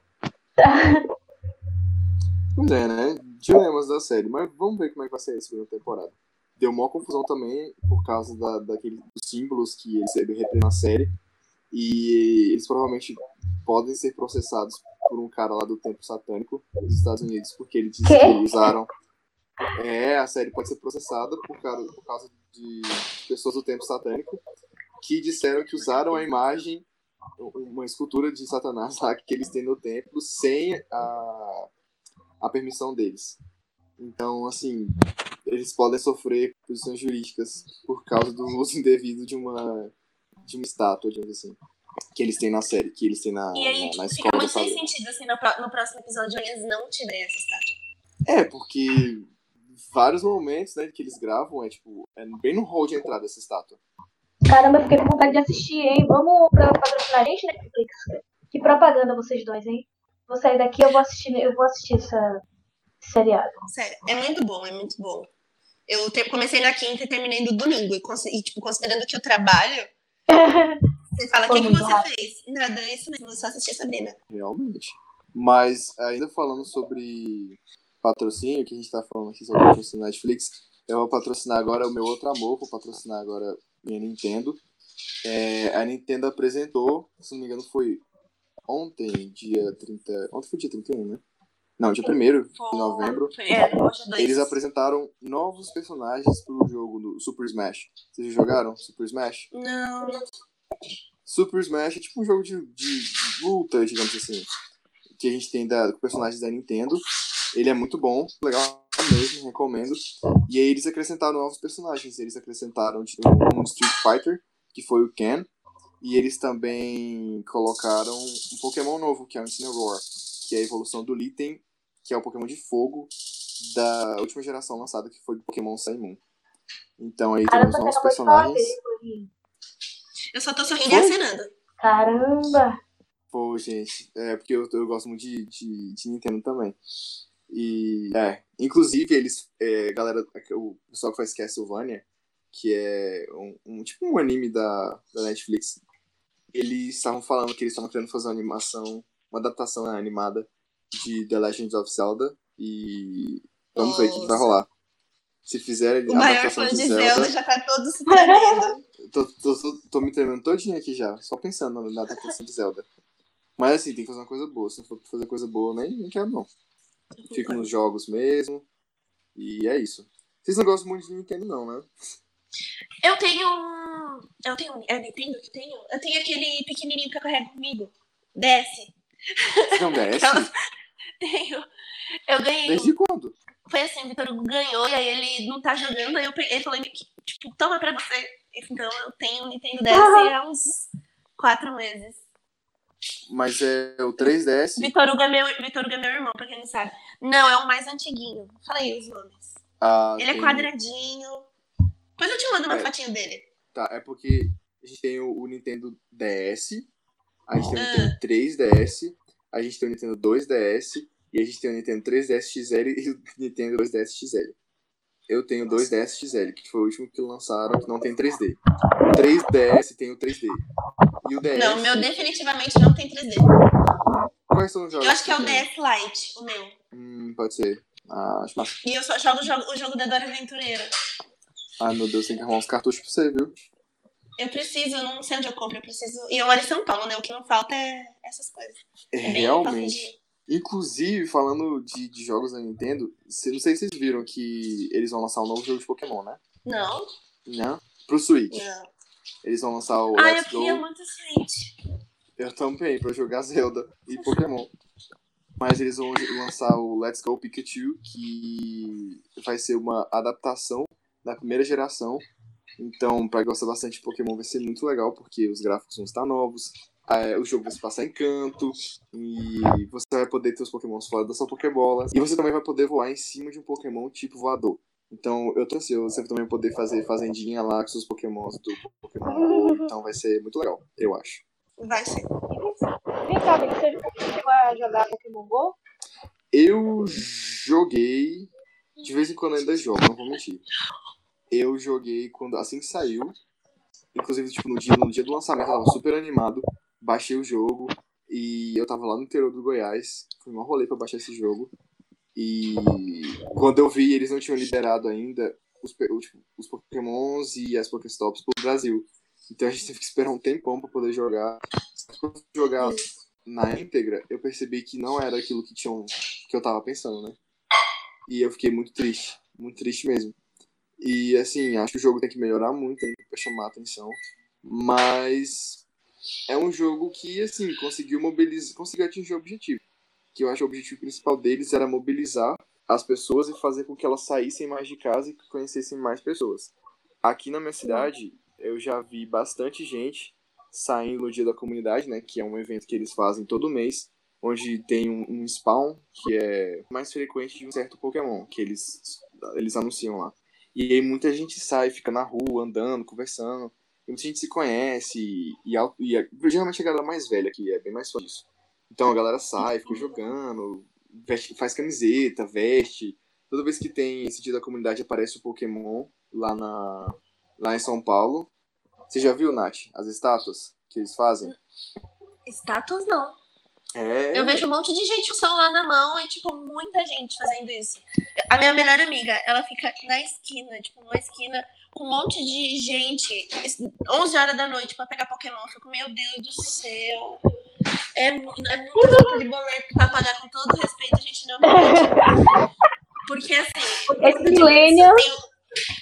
[SPEAKER 2] Pois é, né? Dilemas da série, mas vamos ver como é que vai ser a segunda temporada. Deu maior confusão também por causa da, daqueles símbolos que eles representam na série. E eles provavelmente podem ser processados por um cara lá do Templo Satânico dos Estados Unidos, porque ele disse que usaram. É, a série pode ser processada por, cara, por causa de pessoas do Templo Satânico que disseram que usaram a imagem, uma escultura de Satanás lá que eles têm no templo, sem a, a permissão deles. Então, assim, eles podem sofrer posições jurídicas por causa do uso indevido de uma, de uma estátua, digamos assim, que eles têm na série, que eles têm na,
[SPEAKER 3] E aí
[SPEAKER 2] na, na
[SPEAKER 3] fica
[SPEAKER 2] escola da
[SPEAKER 3] muito sem sentido assim no, no próximo episódio eles não tirem essa estátua.
[SPEAKER 2] É, porque vários momentos né, que eles gravam é tipo, é bem no hall de entrada essa estátua.
[SPEAKER 1] Caramba, eu fiquei com vontade de assistir, hein? Vamos pra patrocinar a gente, Netflix? Que propaganda vocês dois, hein? Vou sair daqui, eu vou assistir, eu vou assistir essa seriado.
[SPEAKER 3] Sério, é muito bom, é muito bom. Eu te- comecei na quinta e terminei no domingo. E, e, tipo, considerando que eu trabalho, você fala, o que, que você
[SPEAKER 1] rápido.
[SPEAKER 3] fez? Nada, é isso mesmo, eu só assisti a Sabrina.
[SPEAKER 2] Realmente. Mas, ainda falando sobre patrocínio, que a gente tá falando aqui sobre patrocínio Netflix, Eu vou patrocinar agora o meu outro amor, vou patrocinar agora minha Nintendo. É, a Nintendo apresentou, se não me engano, foi ontem, dia 30. Ontem foi dia 31, né? Não, dia 1 de novembro.
[SPEAKER 3] É, é.
[SPEAKER 2] Eles apresentaram novos personagens pro jogo do Super Smash. Vocês já jogaram Super Smash?
[SPEAKER 3] Não.
[SPEAKER 2] Super Smash é tipo um jogo de, de luta, digamos assim. Que a gente tem da, com personagens da Nintendo. Ele é muito bom, legal mesmo, recomendo. E aí eles acrescentaram novos personagens. Eles acrescentaram tipo, um Street Fighter, que foi o Ken. E eles também colocaram um Pokémon novo, que é o Incineroar, que é a evolução do Litten, que é o Pokémon de fogo da última geração lançada, que foi o Pokémon Sun Moon. Então aí
[SPEAKER 1] Caramba,
[SPEAKER 2] temos novos personagens.
[SPEAKER 1] dele.
[SPEAKER 3] Eu só tô sorrindo e acenando.
[SPEAKER 1] Caramba!
[SPEAKER 2] Pô, gente, é porque eu, eu gosto muito de, de, de Nintendo também. E, é, inclusive, eles, é, galera, o pessoal que faz Castlevania, que é um, um- tipo um anime da, da Netflix, eles estavam falando que eles estavam querendo fazer uma animação, uma adaptação né, animada de The Legend of Zelda, e vamos ver o que vai
[SPEAKER 3] Nossa.
[SPEAKER 2] rolar. Se fizerem
[SPEAKER 3] O maior fã
[SPEAKER 2] de
[SPEAKER 3] de
[SPEAKER 2] Zelda,
[SPEAKER 3] Zelda já tá todo se tremendo.
[SPEAKER 2] Tô, tô, tô, tô me tremendo todinho aqui já, só pensando na adaptação de Zelda. Mas assim, tem que fazer uma coisa boa. Se não for fazer coisa boa, nem, nem quero não. Fico nos jogos mesmo. E é isso. Vocês não gostam muito de Nintendo, não, né?
[SPEAKER 3] Eu tenho um. Eu tenho um. É Nintendo que tenho? Eu tenho aquele pequenininho que eu carrego comigo. Desce.
[SPEAKER 2] Vocês não DS?
[SPEAKER 3] Aquela- Tenho. Eu ganhei.
[SPEAKER 2] Desde quando?
[SPEAKER 3] Foi assim, o Vitor Hugo ganhou e aí ele não tá jogando. Aí eu peguei, ele falou, tipo, toma pra você. Então eu tenho um Nintendo DS há uns quatro meses.
[SPEAKER 2] Mas é o 3DS.
[SPEAKER 3] Vitor Hugo, é meu, Vitor Hugo é meu irmão, pra quem não sabe. Não, é o mais antiguinho. Falei os nomes.
[SPEAKER 2] Ah,
[SPEAKER 3] Ele é
[SPEAKER 2] tem-
[SPEAKER 3] quadradinho. Depois eu te mando uma
[SPEAKER 2] É.
[SPEAKER 3] fotinho dele.
[SPEAKER 2] Tá, é porque a gente tem o, o Nintendo DS, a gente tem o
[SPEAKER 3] Ah.
[SPEAKER 2] Nintendo 3DS, a gente tem o Nintendo 2DS, e a gente tem o Nintendo 3DS XL e o Nintendo 2DS XL. Eu tenho o 2DS XL, que foi o último que lançaram, que não tem 3D. O 3DS tem o 3D. E o DS.
[SPEAKER 3] Não, o meu definitivamente não tem 3D.
[SPEAKER 2] Quais são os jogos?
[SPEAKER 3] Eu acho que é o? DS Lite, o meu.
[SPEAKER 2] Hum, pode ser. Ah, acho massa.
[SPEAKER 3] E eu só jogo o jogo, o jogo da Dora Aventureira.
[SPEAKER 2] Ai, meu Deus, tem que arrumar uns cartuchos pra você, viu?
[SPEAKER 3] Eu preciso, eu não sei onde eu compro, eu preciso. E eu moro em São Paulo, né? O que não falta é essas coisas. É
[SPEAKER 2] Realmente. Inclusive, falando de, de jogos da Nintendo, cê- não sei se vocês viram que eles vão lançar um novo jogo de Pokémon, né?
[SPEAKER 3] Não,
[SPEAKER 2] Não? Pro Switch.
[SPEAKER 3] não.
[SPEAKER 2] Eles vão lançar o
[SPEAKER 3] Ah, eu
[SPEAKER 2] Go.
[SPEAKER 3] queria muito Switch.
[SPEAKER 2] Eu também, pra jogar Zelda e Pokémon. Mas eles vão lançar o Let's Go Pikachu, que vai ser uma adaptação da primeira geração. Então, pra quem gosta bastante de Pokémon, vai ser muito legal, porque os gráficos vão estar novos. é, o jogo vai se passar em canto. E você vai poder ter os Pokémons fora da sua Pokébola. E você também vai poder voar em cima de um Pokémon tipo voador. Então, eu tô ansioso. Você vai também poder fazer fazendinha lá com seus Pokémons do Pokémon Go. Então, vai ser muito legal, eu acho.
[SPEAKER 3] Vai ser.
[SPEAKER 1] Vem cá, você chegou a jogar Pokémon GO?
[SPEAKER 2] Eu joguei. De vez em quando ainda jogo, não vou mentir. Eu joguei quando assim que saiu. Inclusive, tipo, no dia, no dia do lançamento, eu tava super animado. Baixei o jogo. E eu tava lá no interior do Goiás. Fui um rolê pra baixar esse jogo. E quando eu vi, eles não tinham liberado ainda os, tipo, os Pokémons e as Pokéstops pro Brasil. Então a gente teve que esperar um tempão pra poder jogar. Jogar na íntegra, eu percebi que não era aquilo que, tinham, que eu tava pensando, né? E eu fiquei muito triste. Muito triste mesmo. E assim, acho que o jogo tem que melhorar muito ainda pra chamar a atenção. Mas é um jogo que, assim, conseguiu mobilizar, conseguiu atingir o objetivo. Que eu acho que o objetivo principal deles era mobilizar as pessoas e fazer com que elas saíssem mais de casa e conhecessem mais pessoas. Aqui na minha cidade, eu já vi bastante gente saindo no Dia da Comunidade, né? Que é um evento que eles fazem todo mês, onde tem um, um spawn que é mais frequente de um certo Pokémon, que eles, eles anunciam lá. E aí muita gente sai, fica na rua, andando, conversando. E muita gente se conhece. E, e, e a- geralmente a galera mais velha que é bem mais fã disso. Então a galera sai, fica jogando, veste- faz camiseta, veste. Toda vez que tem esse dia da comunidade aparece o Pokémon lá, na, lá em São Paulo. Você já viu, Nath, as estátuas que eles fazem?
[SPEAKER 3] Status não.
[SPEAKER 2] É.
[SPEAKER 3] Eu vejo um monte de gente com o celular na mão e, tipo, muita gente fazendo isso. A minha melhor amiga, ela fica na esquina, tipo, numa esquina com um monte de gente, 11 horas da noite, pra pegar Pokémon. Eu fico, meu Deus do céu. É, é muito de boleto pra pagar, com todo respeito, a gente não pode. Porque, assim,
[SPEAKER 1] Esse milênio.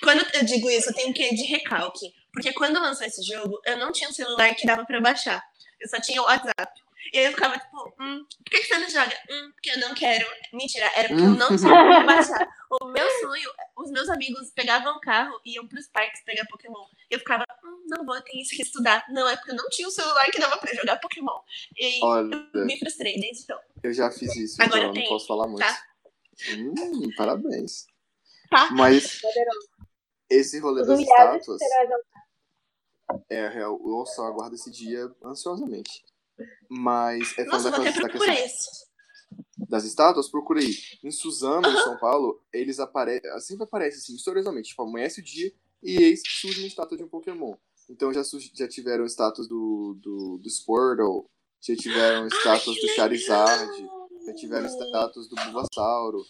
[SPEAKER 3] quando eu digo isso, eu tenho um quê de recalque. Porque quando lançou esse jogo, eu não tinha um celular que dava pra eu baixar. Eu só tinha o WhatsApp. E aí eu ficava tipo, hum, por que, você não joga? Hum, porque eu não quero. Mentira, era porque eu não tinha como baixar. O meu sonho, os meus amigos pegavam o carro e iam pros parques pegar Pokémon. E eu ficava, hum, não vou, eu tenho isso que estudar. Não, é porque eu não tinha um celular que dava pra jogar Pokémon. E aí
[SPEAKER 2] Olha,
[SPEAKER 3] eu me frustrei desde então.
[SPEAKER 2] eu já fiz isso,
[SPEAKER 3] Agora
[SPEAKER 2] então eu não posso falar muito.
[SPEAKER 3] tá?
[SPEAKER 2] Hum, parabéns.
[SPEAKER 3] Tá.
[SPEAKER 2] Mas esse rolê das estátuas, é real, eu só aguardo esse dia ansiosamente. Mas é falando
[SPEAKER 3] Nossa, vou
[SPEAKER 2] da, questão das estátuas, procurei. Em Suzano, em São Paulo, eles aparecem. Sempre aparece assim, misteriosamente. Tipo, amanhece o dia e eis que surge uma estátua de um Pokémon. Então já, já tiveram estátuas do, do, do Squirtle, já tiveram estátuas do Charizard, já tiveram estátuas do Bulbasauro.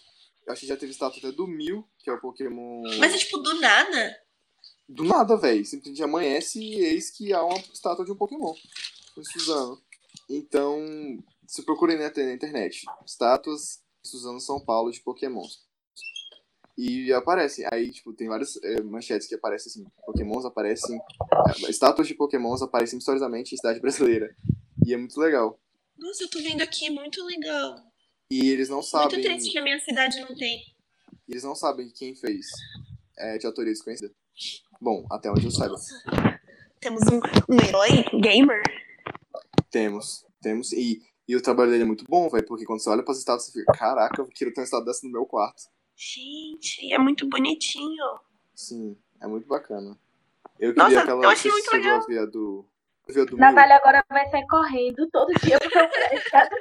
[SPEAKER 2] Eu acho que já teve estátua até do Mil, que é o Pokémon.
[SPEAKER 3] Mas é tipo do nada.
[SPEAKER 2] Do nada, velho. Simplesmente amanhece e eis que há uma estátua de um Pokémon. Em Suzano. Então, se procurem na na internet. Estátuas Suzano, São Paulo de Pokémons. E aparecem. Aí, tipo, tem várias eh, manchetes que aparecem assim. Pokémons aparecem. eh, estátuas de Pokémons aparecem misteriosamente em cidade brasileira. E é muito legal.
[SPEAKER 3] Nossa, eu tô vendo aqui, muito legal.
[SPEAKER 2] E eles não
[SPEAKER 3] Muito
[SPEAKER 2] sabem.
[SPEAKER 3] triste que a minha cidade não tem.
[SPEAKER 2] Eles não sabem quem fez. É de autoria desconhecida. Bom, até onde eu saiba.
[SPEAKER 3] Nossa. Temos um, um herói gamer.
[SPEAKER 2] Temos, temos. E, e o trabalho dele é muito bom, velho, porque quando você olha pras estátuas, você fica, caraca, eu quero ter uma estátua dessa no meu quarto.
[SPEAKER 3] Gente, é muito bonitinho.
[SPEAKER 2] Sim, é muito bacana. Eu queria
[SPEAKER 3] Nossa,
[SPEAKER 2] aquela.
[SPEAKER 3] eu achei muito legal.
[SPEAKER 2] a do. Do Mil?
[SPEAKER 1] Navalha agora vai sair correndo todo dia prédio.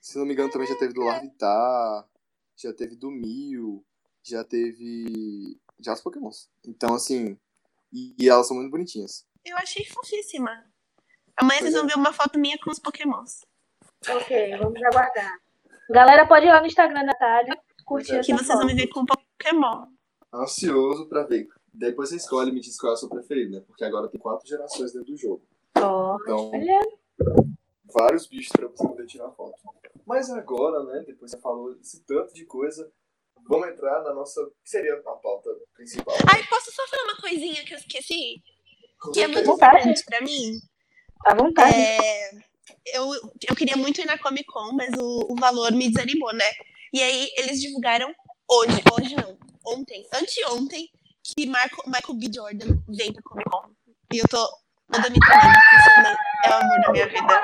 [SPEAKER 2] Se não me engano, também já teve do Larvitar, já teve do Mil, já teve. Já os Pokémons. Então, assim. E, e elas são muito bonitinhas.
[SPEAKER 3] Eu achei fofíssima. Amanhã vocês
[SPEAKER 2] é.
[SPEAKER 3] vão ver uma foto minha com os pokémons.
[SPEAKER 1] ok, vamos aguardar. Galera, pode ir lá no Instagram da Natália, curtir
[SPEAKER 3] Que
[SPEAKER 1] essa
[SPEAKER 3] vocês vão
[SPEAKER 1] foto.
[SPEAKER 3] me ver com Pokémon.
[SPEAKER 2] Ansioso pra ver. Depois você escolhe e me diz qual é o seu preferido, né? Porque agora tem quatro gerações dentro do jogo.
[SPEAKER 1] Ó,
[SPEAKER 2] Então,
[SPEAKER 1] olha,
[SPEAKER 2] vários bichos pra você poder tirar foto. Mas agora, né, depois você falou esse tanto de coisa, vamos entrar na nossa, que seria a pauta principal.
[SPEAKER 3] Ai, posso só falar uma coisinha que eu esqueci? Que é muito importante pra mim?
[SPEAKER 1] À vontade.
[SPEAKER 3] É, eu, eu queria muito ir na Comic Con, mas o, o valor me desanimou, né? E aí eles divulgaram hoje, hoje não, ontem, anteontem, que Marco, Michael B. Jordan veio pra Comic Con. E eu tô toda me tremendo, porque é o amor da minha vida.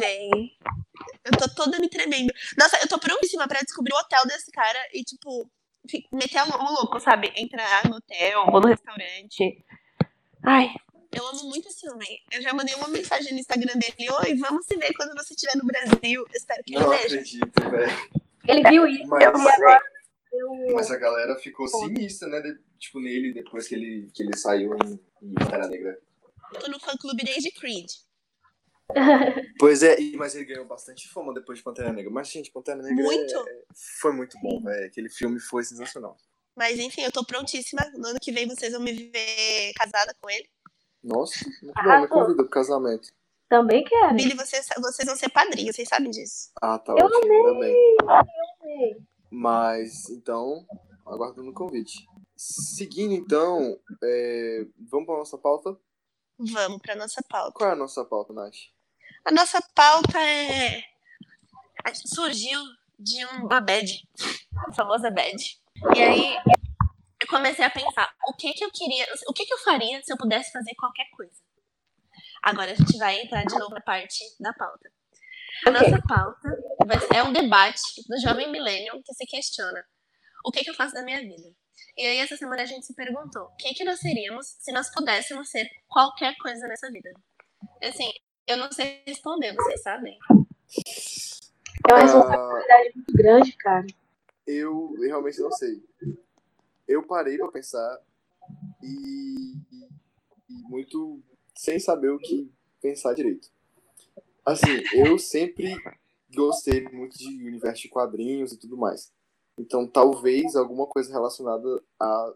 [SPEAKER 3] Vem. Eu tô toda me tremendo. Nossa, eu tô prontíssima pra descobrir o hotel desse cara e, tipo, meter o louco, sabe? Entrar no hotel ou no restaurante. Ai, eu amo muito esse homem. Eu já mandei uma mensagem no Instagram dele. Oi, vamos se ver quando você estiver no Brasil. Espero que ele
[SPEAKER 2] Não
[SPEAKER 3] veja.
[SPEAKER 2] acredito, velho.
[SPEAKER 1] Ele viu isso
[SPEAKER 2] Mas,
[SPEAKER 1] agora eu...
[SPEAKER 2] mas a galera ficou sinistra, né, de- tipo, nele, depois que ele, que ele saiu em, em Pantera Negra.
[SPEAKER 3] Tô no fã clube desde Creed.
[SPEAKER 2] Pois é, mas ele ganhou bastante fama depois de Pantera Negra. Mas, gente, Pantera Negra
[SPEAKER 3] Muito.
[SPEAKER 2] é- foi muito bom, velho. Aquele filme foi sensacional.
[SPEAKER 3] Mas enfim, eu tô prontíssima. No ano que vem vocês vão me ver casada com ele.
[SPEAKER 2] Nossa, muito bom, me convida pro casamento.
[SPEAKER 1] Também quero.
[SPEAKER 3] Billy, vocês, vocês vão ser padrinhos, vocês sabem disso.
[SPEAKER 2] Ah, tá
[SPEAKER 1] Eu
[SPEAKER 2] ótimo, ainda bem.
[SPEAKER 1] Ei,
[SPEAKER 2] Mas, então, aguardando o convite. Seguindo, então, é, vamos para nossa pauta.
[SPEAKER 3] Vamos pra nossa pauta.
[SPEAKER 2] Qual é a nossa pauta, Nath?
[SPEAKER 3] A nossa pauta é. a gente Surgiu de uma bad, a famosa bad. E aí eu comecei a pensar o que que eu queria, o que que eu faria se eu pudesse fazer qualquer coisa. Agora a gente vai entrar de novo na parte da pauta. A
[SPEAKER 1] Ok.
[SPEAKER 3] nossa pauta é um debate do jovem millennial que se questiona o que que eu faço da minha vida. E aí essa semana a gente se perguntou o que que nós seríamos se nós pudéssemos ser qualquer coisa nessa vida. Assim, eu não sei responder, vocês sabem?
[SPEAKER 1] É uma
[SPEAKER 2] Ah,
[SPEAKER 1] responsabilidade muito grande, cara.
[SPEAKER 2] eu realmente não sei. Eu parei pra pensar e, e muito sem saber o que pensar direito. Assim, eu sempre gostei muito de universo de quadrinhos e tudo mais. Então, talvez alguma coisa relacionada a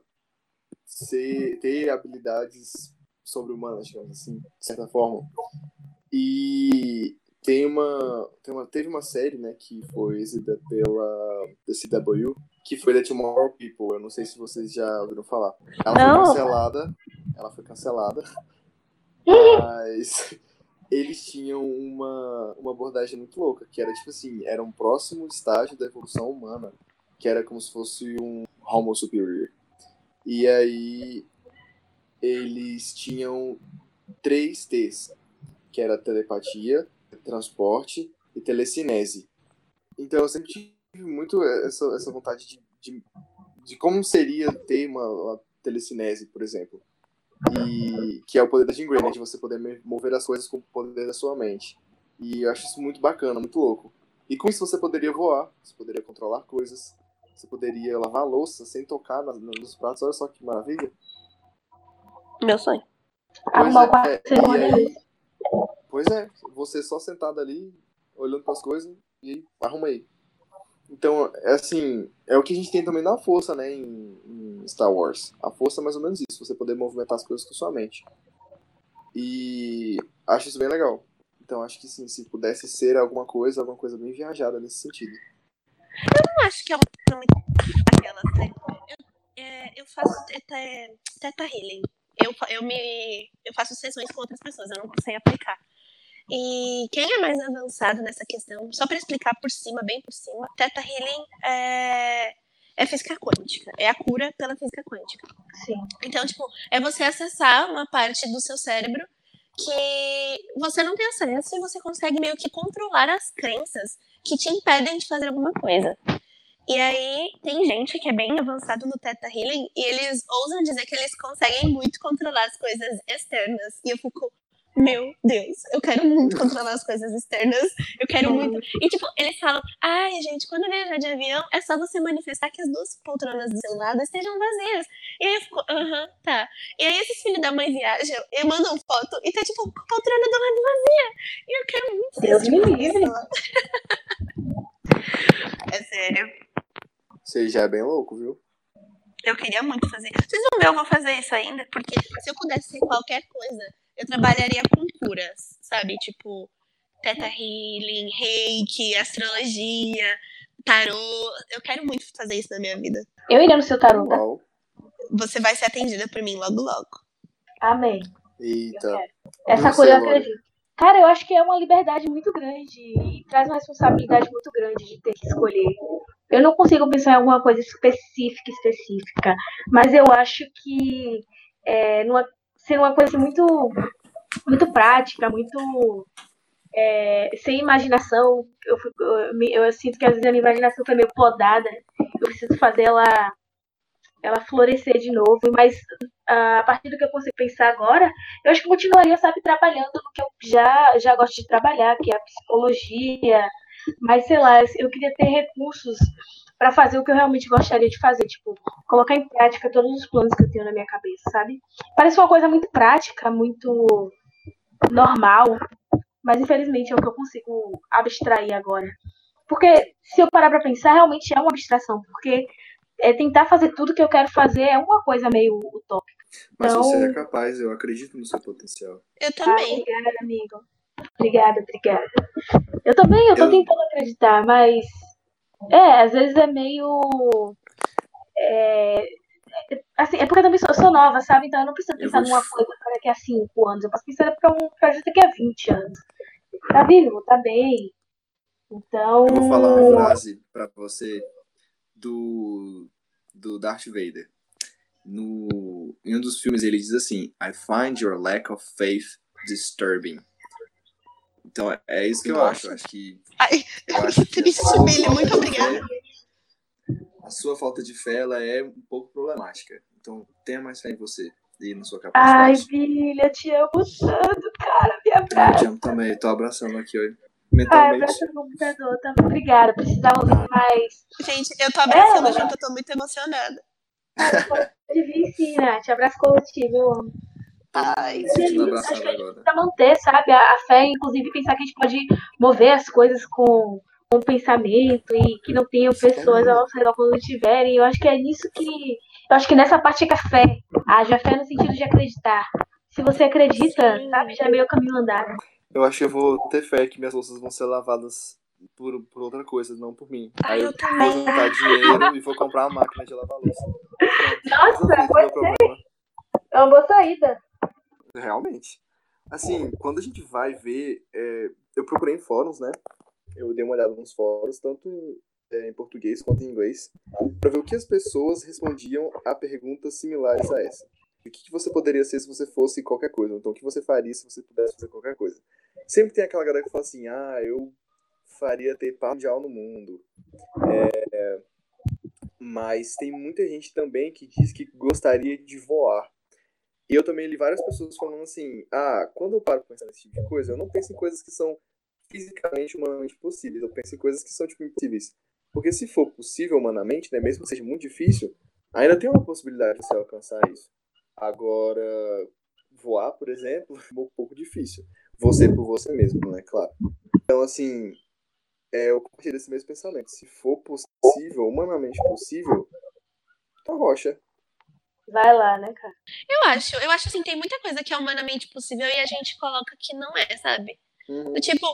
[SPEAKER 2] ser, ter habilidades sobre-humanas, digamos assim, de certa forma. E tem uma, tem uma, teve uma série, né, que foi exibida pela CW, que foi The Tomorrow People. Eu não sei se vocês já ouviram falar. Ela
[SPEAKER 1] Não.
[SPEAKER 2] foi cancelada. Ela foi cancelada. Mas eles tinham uma, uma abordagem muito louca, que era tipo assim, era um próximo estágio da evolução humana, que era como se fosse um Homo superior. E aí eles tinham três T's, que era telepatia, transporte e telecinese. Então eu sempre tive muito essa, essa vontade de, de, de como seria ter uma, uma telecinese, por exemplo. E que é o poder da Jean Grey, né? De você poder mover as coisas com o poder da sua mente. E eu acho isso muito bacana, muito louco. E com isso você poderia voar, você poderia controlar coisas, você poderia lavar a louça sem tocar nas- nos pratos. Olha só que maravilha.
[SPEAKER 3] Meu sonho.
[SPEAKER 1] Arrumar o
[SPEAKER 2] Pois
[SPEAKER 1] quarto
[SPEAKER 2] é, e aí-
[SPEAKER 1] delícia.
[SPEAKER 2] Pois é, você só sentado ali, olhando para as coisas e arruma aí. Então, é assim, é o que a gente tem também na força, né, em, em Star Wars. A força é mais ou menos isso, você poder movimentar as coisas com sua mente. E acho isso bem legal. Então, acho que sim, se pudesse ser alguma coisa, alguma coisa bem viajada nesse sentido.
[SPEAKER 3] não acho que é uma coisa muito aquela assim. Eu, é, eu faço teta, teta healing. Eu, eu, me, eu faço sessões com outras pessoas, eu não sei aplicar. E quem é mais avançado nessa questão, só para explicar por cima, bem por cima, teta healing é, é física quântica. É a cura pela física quântica.
[SPEAKER 1] Sim.
[SPEAKER 3] Então, tipo, é você acessar uma parte do seu cérebro que você não tem acesso e você consegue meio que controlar as crenças que te impedem de fazer alguma coisa. E aí, tem gente que é bem avançado no Theta Healing e eles ousam dizer que eles conseguem muito controlar as coisas externas. E eu fico, meu Deus, eu quero muito controlar as coisas externas. Eu quero muito. E, tipo, eles falam, ai, gente, quando viajar de avião, é só você manifestar que as duas poltronas do seu lado estejam vazias. E aí eu fico, aham, tá. E aí esses filhos da mãe viajam e mandam foto e tá, tipo, a poltrona do lado vazia. E eu quero muito
[SPEAKER 1] Deus
[SPEAKER 3] esse tipo
[SPEAKER 1] me livre.
[SPEAKER 3] É sério.
[SPEAKER 2] Você já é bem louco, viu?
[SPEAKER 3] Eu queria muito fazer. Vocês vão ver, eu vou fazer isso ainda, porque se eu pudesse ser qualquer coisa, eu trabalharia com curas, sabe? Tipo, teta healing, reiki, astrologia, tarô. Eu quero muito fazer isso na minha vida.
[SPEAKER 1] Eu iria no seu tarô, tá?
[SPEAKER 3] Você vai ser atendida por mim logo logo.
[SPEAKER 1] Amém.
[SPEAKER 2] Eita.
[SPEAKER 1] Essa
[SPEAKER 2] sei,
[SPEAKER 1] eu acredito. Cara, eu acho que é uma liberdade muito grande e traz uma responsabilidade muito grande de ter que escolher. Eu não consigo pensar em alguma coisa específica, específica, mas eu acho que é, numa, ser uma coisa muito, muito prática, muito é, sem imaginação. Eu, eu, eu sinto que às vezes a minha imaginação foi meio podada. Eu preciso fazer ela, ela florescer de novo, mas ah, a partir do que eu consigo pensar agora, eu acho que continuaria, sabe, trabalhando no que eu já, já gosto de trabalhar, que é a psicologia. Mas, sei lá, eu queria ter recursos para fazer o que eu realmente gostaria de fazer. Tipo, colocar em prática todos os planos que eu tenho na minha cabeça, sabe? Parece uma coisa muito prática, muito normal. Mas, infelizmente, é o que eu consigo abstrair agora. Porque, se eu parar pra pensar, realmente é uma abstração. Porque é, tentar fazer tudo que eu quero fazer é uma coisa meio utópica.
[SPEAKER 2] Mas
[SPEAKER 1] Então-
[SPEAKER 2] você é capaz, eu acredito no seu potencial.
[SPEAKER 3] Eu
[SPEAKER 1] Ah,
[SPEAKER 3] também.
[SPEAKER 1] obrigada, amigo. Obrigada, obrigada. Eu também, eu tô
[SPEAKER 2] Eu-
[SPEAKER 1] tentando acreditar, mas. É, às vezes é meio. É, assim, é porque eu também sou, sou nova, sabe? Então eu não preciso pensar numa coisa para daqui a 5 anos. Eu posso pensar para um projeto daqui a 20 anos. Tá vivo? Tá bem. Então.
[SPEAKER 2] Eu vou falar uma frase pra você do, do Darth Vader. No, em um dos filmes ele diz assim: I find your lack of faith disturbing. Então é- isso que eu
[SPEAKER 3] Nossa.
[SPEAKER 2] acho. Eu acho que.
[SPEAKER 3] Ai,
[SPEAKER 2] Eu acho que a
[SPEAKER 3] triste,
[SPEAKER 2] sua
[SPEAKER 3] Billy.
[SPEAKER 2] falta
[SPEAKER 3] Muito
[SPEAKER 2] de
[SPEAKER 3] obrigada.
[SPEAKER 2] fé- A sua falta de fé ela é um pouco problemática. Então tenha mais fé em você e na sua
[SPEAKER 1] Ai,
[SPEAKER 2] capacidade.
[SPEAKER 1] Billy, eu te amo tanto, cara. Me
[SPEAKER 2] eu
[SPEAKER 1] abraça.
[SPEAKER 2] te amo também. Tô abraçando aqui hoje.
[SPEAKER 1] Ai,
[SPEAKER 2] Mentalmente.
[SPEAKER 1] abraça no computador. Tá? Obrigada. Precisava ouvir mais.
[SPEAKER 3] Gente, eu tô abraçando
[SPEAKER 1] É.
[SPEAKER 3] junto, eu tô muito emocionada.
[SPEAKER 1] Pode vir sim, Nath. Abraço coletivo, eu amo.
[SPEAKER 3] Ai,
[SPEAKER 2] me sentindo
[SPEAKER 1] acho que a gente precisa manter, sabe, a, a fé, inclusive pensar que a gente pode mover as coisas com, com pensamento e que não tenham
[SPEAKER 2] Isso é
[SPEAKER 1] pessoas ao nosso redor quando tiverem. Eu acho que é nisso que. Eu acho que nessa parte é que a fé. Haja fé no sentido de acreditar. Se você acredita,
[SPEAKER 3] Sim.
[SPEAKER 1] sabe, já é meio caminho andado.
[SPEAKER 2] Eu acho que eu vou ter fé que minhas louças vão ser lavadas por, por outra coisa, não por mim.
[SPEAKER 3] Ai,
[SPEAKER 2] Aí
[SPEAKER 3] eu
[SPEAKER 2] vou juntar dinheiro e vou comprar uma máquina de lavar louça.
[SPEAKER 1] Nossa,
[SPEAKER 2] problema.
[SPEAKER 1] É uma boa saída.
[SPEAKER 2] Realmente. Assim, quando a gente vai ver. é, eu procurei em fóruns, né? Eu dei uma olhada nos fóruns, tanto em, é, em português quanto em inglês, pra ver o que as pessoas respondiam a perguntas similares a essa. O que, que você poderia ser se você fosse qualquer coisa? Então, o que você faria se você pudesse fazer qualquer coisa? Sempre tem aquela galera que fala assim: ah, eu faria ter paz mundial no mundo. É, mas tem muita gente também que diz que gostaria de voar. E eu também li várias pessoas falando assim: ah, quando eu paro pensar nesse tipo de coisa, eu não penso em coisas que são fisicamente, humanamente possíveis. Eu penso em coisas que são, tipo, impossíveis. Porque se for possível humanamente, né, mesmo que seja muito difícil, ainda tem uma possibilidade de você alcançar isso. Agora, voar, por exemplo, é um pouco difícil. Você por você mesmo, né? Claro. Então, assim, é, eu compartilho esse mesmo pensamento. Se for possível, humanamente possível, tá rocha.
[SPEAKER 1] Vai lá, né, cara?
[SPEAKER 3] Eu acho, eu acho assim, tem muita coisa que é humanamente possível e a gente coloca que não é, sabe?
[SPEAKER 2] Uhum.
[SPEAKER 3] Do Tipo,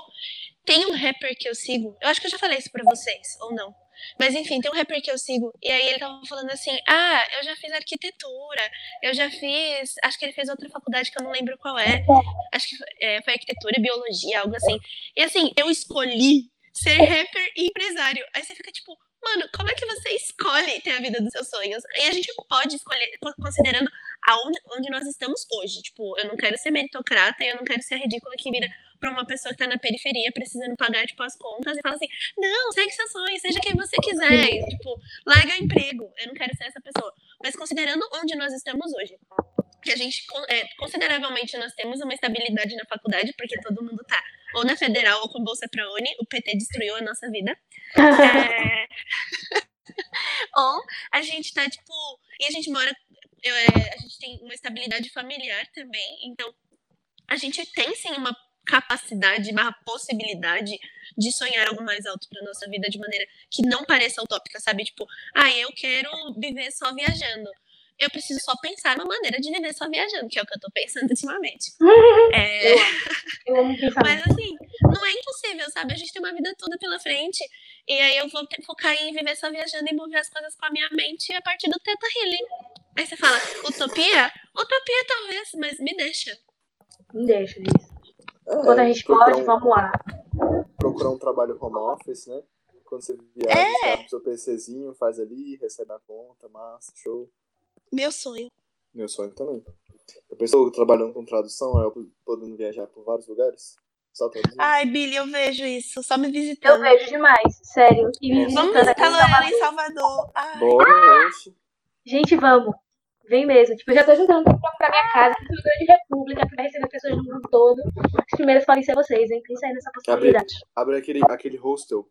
[SPEAKER 3] tem um rapper que eu sigo, eu acho que eu já falei isso pra vocês, ou não. Mas enfim, tem um rapper que eu sigo, e aí ele tava falando assim: ah, eu já fiz arquitetura, eu já fiz. Acho que ele fez outra faculdade que eu não lembro qual é. Acho que foi, é, foi arquitetura e biologia, algo assim. E assim, eu escolhi ser rapper e empresário. Aí você fica tipo, mano, como é que você escolhe ter a vida dos seus sonhos? E a gente pode escolher, co- considerando aonde, onde nós estamos hoje. Tipo, eu não quero ser meritocrata eu não quero ser ridícula que vira pra uma pessoa que tá na periferia precisando pagar, tipo, as contas e fala assim, não, segue seus sonhos, seja quem você quiser. E, tipo, larga o emprego. Eu não quero ser essa pessoa. Mas considerando onde nós estamos hoje. Que a gente, é, consideravelmente, nós temos uma estabilidade na faculdade, porque todo mundo tá ou na federal ou com bolsa pra Uni. O PT destruiu a nossa vida. É, ou a gente tá, tipo. E a gente mora. eu, é, a gente tem uma estabilidade familiar também. Então, a gente tem sim uma capacidade, uma possibilidade de sonhar algo mais alto pra nossa vida de maneira que não pareça utópica, sabe? Tipo, ah, eu quero viver só viajando. Eu preciso só pensar numa maneira de viver só viajando, que é o que eu tô pensando ultimamente. É,
[SPEAKER 1] Eu amo. Eu amo pensar
[SPEAKER 3] mas assim, não é impossível, sabe? A gente tem uma vida toda pela frente. E aí eu vou focar em viver só viajando e mover as coisas com a minha mente a partir do Teta Healing. Aí você fala, utopia? Utopia talvez, mas me deixa.
[SPEAKER 1] Me deixa isso.
[SPEAKER 2] É,
[SPEAKER 1] Enquanto a gente pode,
[SPEAKER 2] um-
[SPEAKER 1] vamos lá.
[SPEAKER 2] procurar um trabalho home office, né? Quando você viaja,
[SPEAKER 3] É.
[SPEAKER 2] você abre o seu PCzinho, faz ali, recebe a conta, massa, show.
[SPEAKER 3] Meu sonho.
[SPEAKER 2] Meu sonho também. A pessoa trabalhando com tradução, eu podendo viajar por vários lugares, só traduzindo.
[SPEAKER 3] Ai, Billy, eu vejo isso. Só me
[SPEAKER 1] Eu
[SPEAKER 3] visitando.
[SPEAKER 1] vejo demais, sério. E me
[SPEAKER 3] Vamos
[SPEAKER 1] visitando aqui
[SPEAKER 3] visitar
[SPEAKER 1] Salvador.
[SPEAKER 3] em Salvador. Ai,
[SPEAKER 2] Bora, oxe.
[SPEAKER 1] Gente, vamos. Vem mesmo. Tipo, eu já tô juntando pra minha casa, que é uma grande república, que vai receber pessoas do mundo todo. As primeiras podem ser vocês, hein? Pensa aí nessa possibilidade.
[SPEAKER 2] Abre aquele, aquele hostel.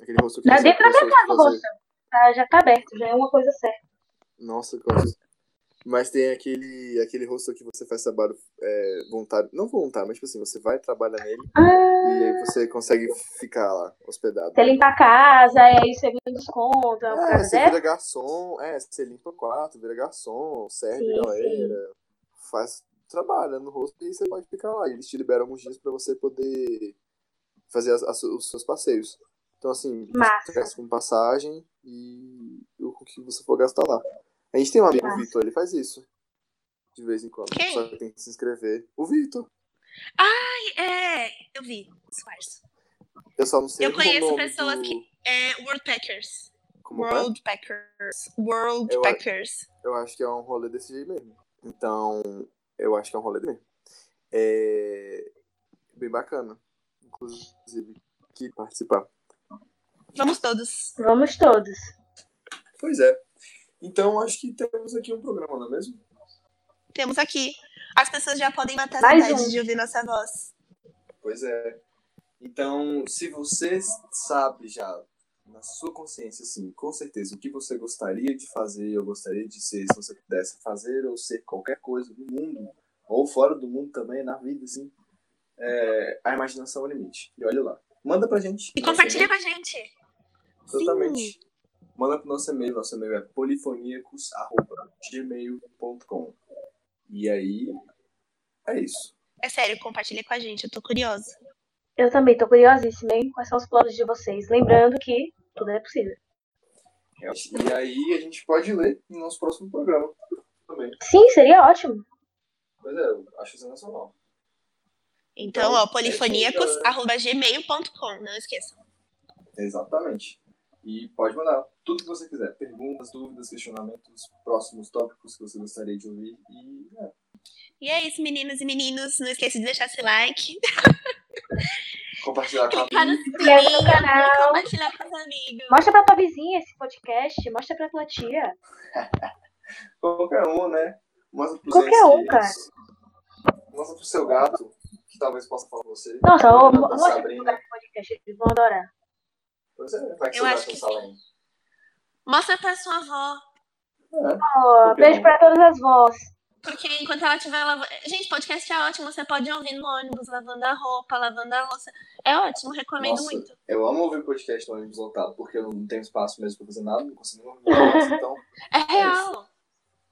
[SPEAKER 2] Aquele hostel que recebe
[SPEAKER 1] dentro da minha
[SPEAKER 2] pra
[SPEAKER 1] casa,
[SPEAKER 2] fazer-
[SPEAKER 1] moça. Tá, já tá aberto, já é uma coisa certa.
[SPEAKER 2] Nossa, gosto. Mas tem aquele, aquele hostel que você faz trabalho é, voluntário. Não voluntário, mas tipo assim, você vai trabalhar nele
[SPEAKER 1] Ah,
[SPEAKER 2] e aí você consegue ficar lá, hospedado.
[SPEAKER 1] você limpa a casa, é aí você ganha desconto, é
[SPEAKER 2] É,
[SPEAKER 1] coisa
[SPEAKER 2] você
[SPEAKER 1] dessa.
[SPEAKER 2] vira garçom, é, você limpa o quarto, vira garçom, serve
[SPEAKER 1] Sim,
[SPEAKER 2] galera, faz, trabalha no rosto e você pode ficar lá. E eles te liberam alguns dias pra você poder fazer as- as- os seus passeios. Então, assim,
[SPEAKER 1] Massa.
[SPEAKER 2] você gasta com passagem e o que você for gastar lá. A gente tem um amigo, o
[SPEAKER 1] Massa.
[SPEAKER 2] Vitor, ele faz isso. De vez em quando.
[SPEAKER 3] Quem?
[SPEAKER 2] Só que tem que se inscrever. O Vitor.
[SPEAKER 3] é, eu vi.
[SPEAKER 2] Eu só não sei
[SPEAKER 3] Eu
[SPEAKER 2] o
[SPEAKER 3] conheço
[SPEAKER 2] nome
[SPEAKER 3] pessoas
[SPEAKER 2] do...
[SPEAKER 3] que- É World Packers.
[SPEAKER 2] Como é?
[SPEAKER 3] World Packers. World
[SPEAKER 2] Eu-
[SPEAKER 3] Packers.
[SPEAKER 2] Eu acho que é um rolê desse jeito mesmo. Então, eu acho que é um rolê mesmo. É bem bacana. Inclusive, que participar.
[SPEAKER 3] Vamos todos.
[SPEAKER 1] Vamos todos.
[SPEAKER 2] Pois é. Então, acho que temos aqui um programa, não é mesmo?
[SPEAKER 3] Temos aqui. As pessoas já podem matar a
[SPEAKER 1] Mais
[SPEAKER 3] saudade
[SPEAKER 1] um.
[SPEAKER 3] de ouvir nossa voz.
[SPEAKER 2] Pois é. Então, se você sabe já na sua consciência, assim, com certeza, o que você gostaria de fazer, ou gostaria de ser, se você pudesse fazer ou ser qualquer coisa no mundo, ou fora do mundo também, na vida, assim, é, a imaginação é o limite. E olha lá. Manda pra gente.
[SPEAKER 3] E compartilha com a gente.
[SPEAKER 2] Exatamente. Sim. Manda pro nosso e-mail. Nosso e-mail é polifoniacos.gmail.com. E aí, é isso.
[SPEAKER 3] É sério, compartilha com a gente, eu tô curiosa.
[SPEAKER 1] Eu também tô curiosíssima, hein? Quais são os planos de vocês? Lembrando que tudo é possível.
[SPEAKER 2] E aí a gente pode ler no nosso próximo programa também.
[SPEAKER 1] Sim, seria ótimo.
[SPEAKER 2] Pois é, eu acho sensacional.
[SPEAKER 3] Então, então ó, polifoniacos.gmail.com, não esqueçam.
[SPEAKER 2] Exatamente. E pode mandar tudo que você quiser. Perguntas, dúvidas, questionamentos, próximos tópicos que você gostaria de ouvir. E é.
[SPEAKER 3] E é isso, meninos e meninos. Não esqueça de deixar seu like.
[SPEAKER 2] Compartilhar com
[SPEAKER 1] amigos. no canal.
[SPEAKER 3] Compartilhar com os amigos.
[SPEAKER 1] Mostra pra tua vizinha esse podcast. Mostra pra tua tia.
[SPEAKER 2] Qualquer um, né? Mostra pros
[SPEAKER 1] Qualquer um, cara.
[SPEAKER 2] Mostra pro seu gato, que talvez possa falar com você.
[SPEAKER 1] Nossa, mostra pro gato podcast. Eles vão adorar.
[SPEAKER 2] Pois é, vai que
[SPEAKER 3] Eu acho que sim. Mostra pra sua avó.
[SPEAKER 2] É,
[SPEAKER 1] oh, beijo pra todas as vós.
[SPEAKER 3] Porque enquanto ela estiver lavando. Gente, podcast é ótimo. Você pode ouvir no ônibus, lavando a roupa, lavando a louça. É ótimo, recomendo
[SPEAKER 2] Nossa,
[SPEAKER 3] muito.
[SPEAKER 2] Eu amo ouvir podcast no ônibus lotado, porque eu não tenho espaço mesmo pra fazer nada, não consigo ouvir voz, então.
[SPEAKER 3] É real.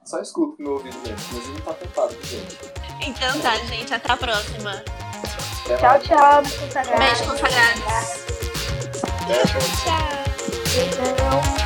[SPEAKER 2] É só escuto no meu ouvido, gente. Mas não tá tampado, gente.
[SPEAKER 3] Então tá, gente. Até a próxima.
[SPEAKER 1] Até tchau, tchau, consagrados.
[SPEAKER 3] Beijo, consagrados.
[SPEAKER 2] 对不起，别。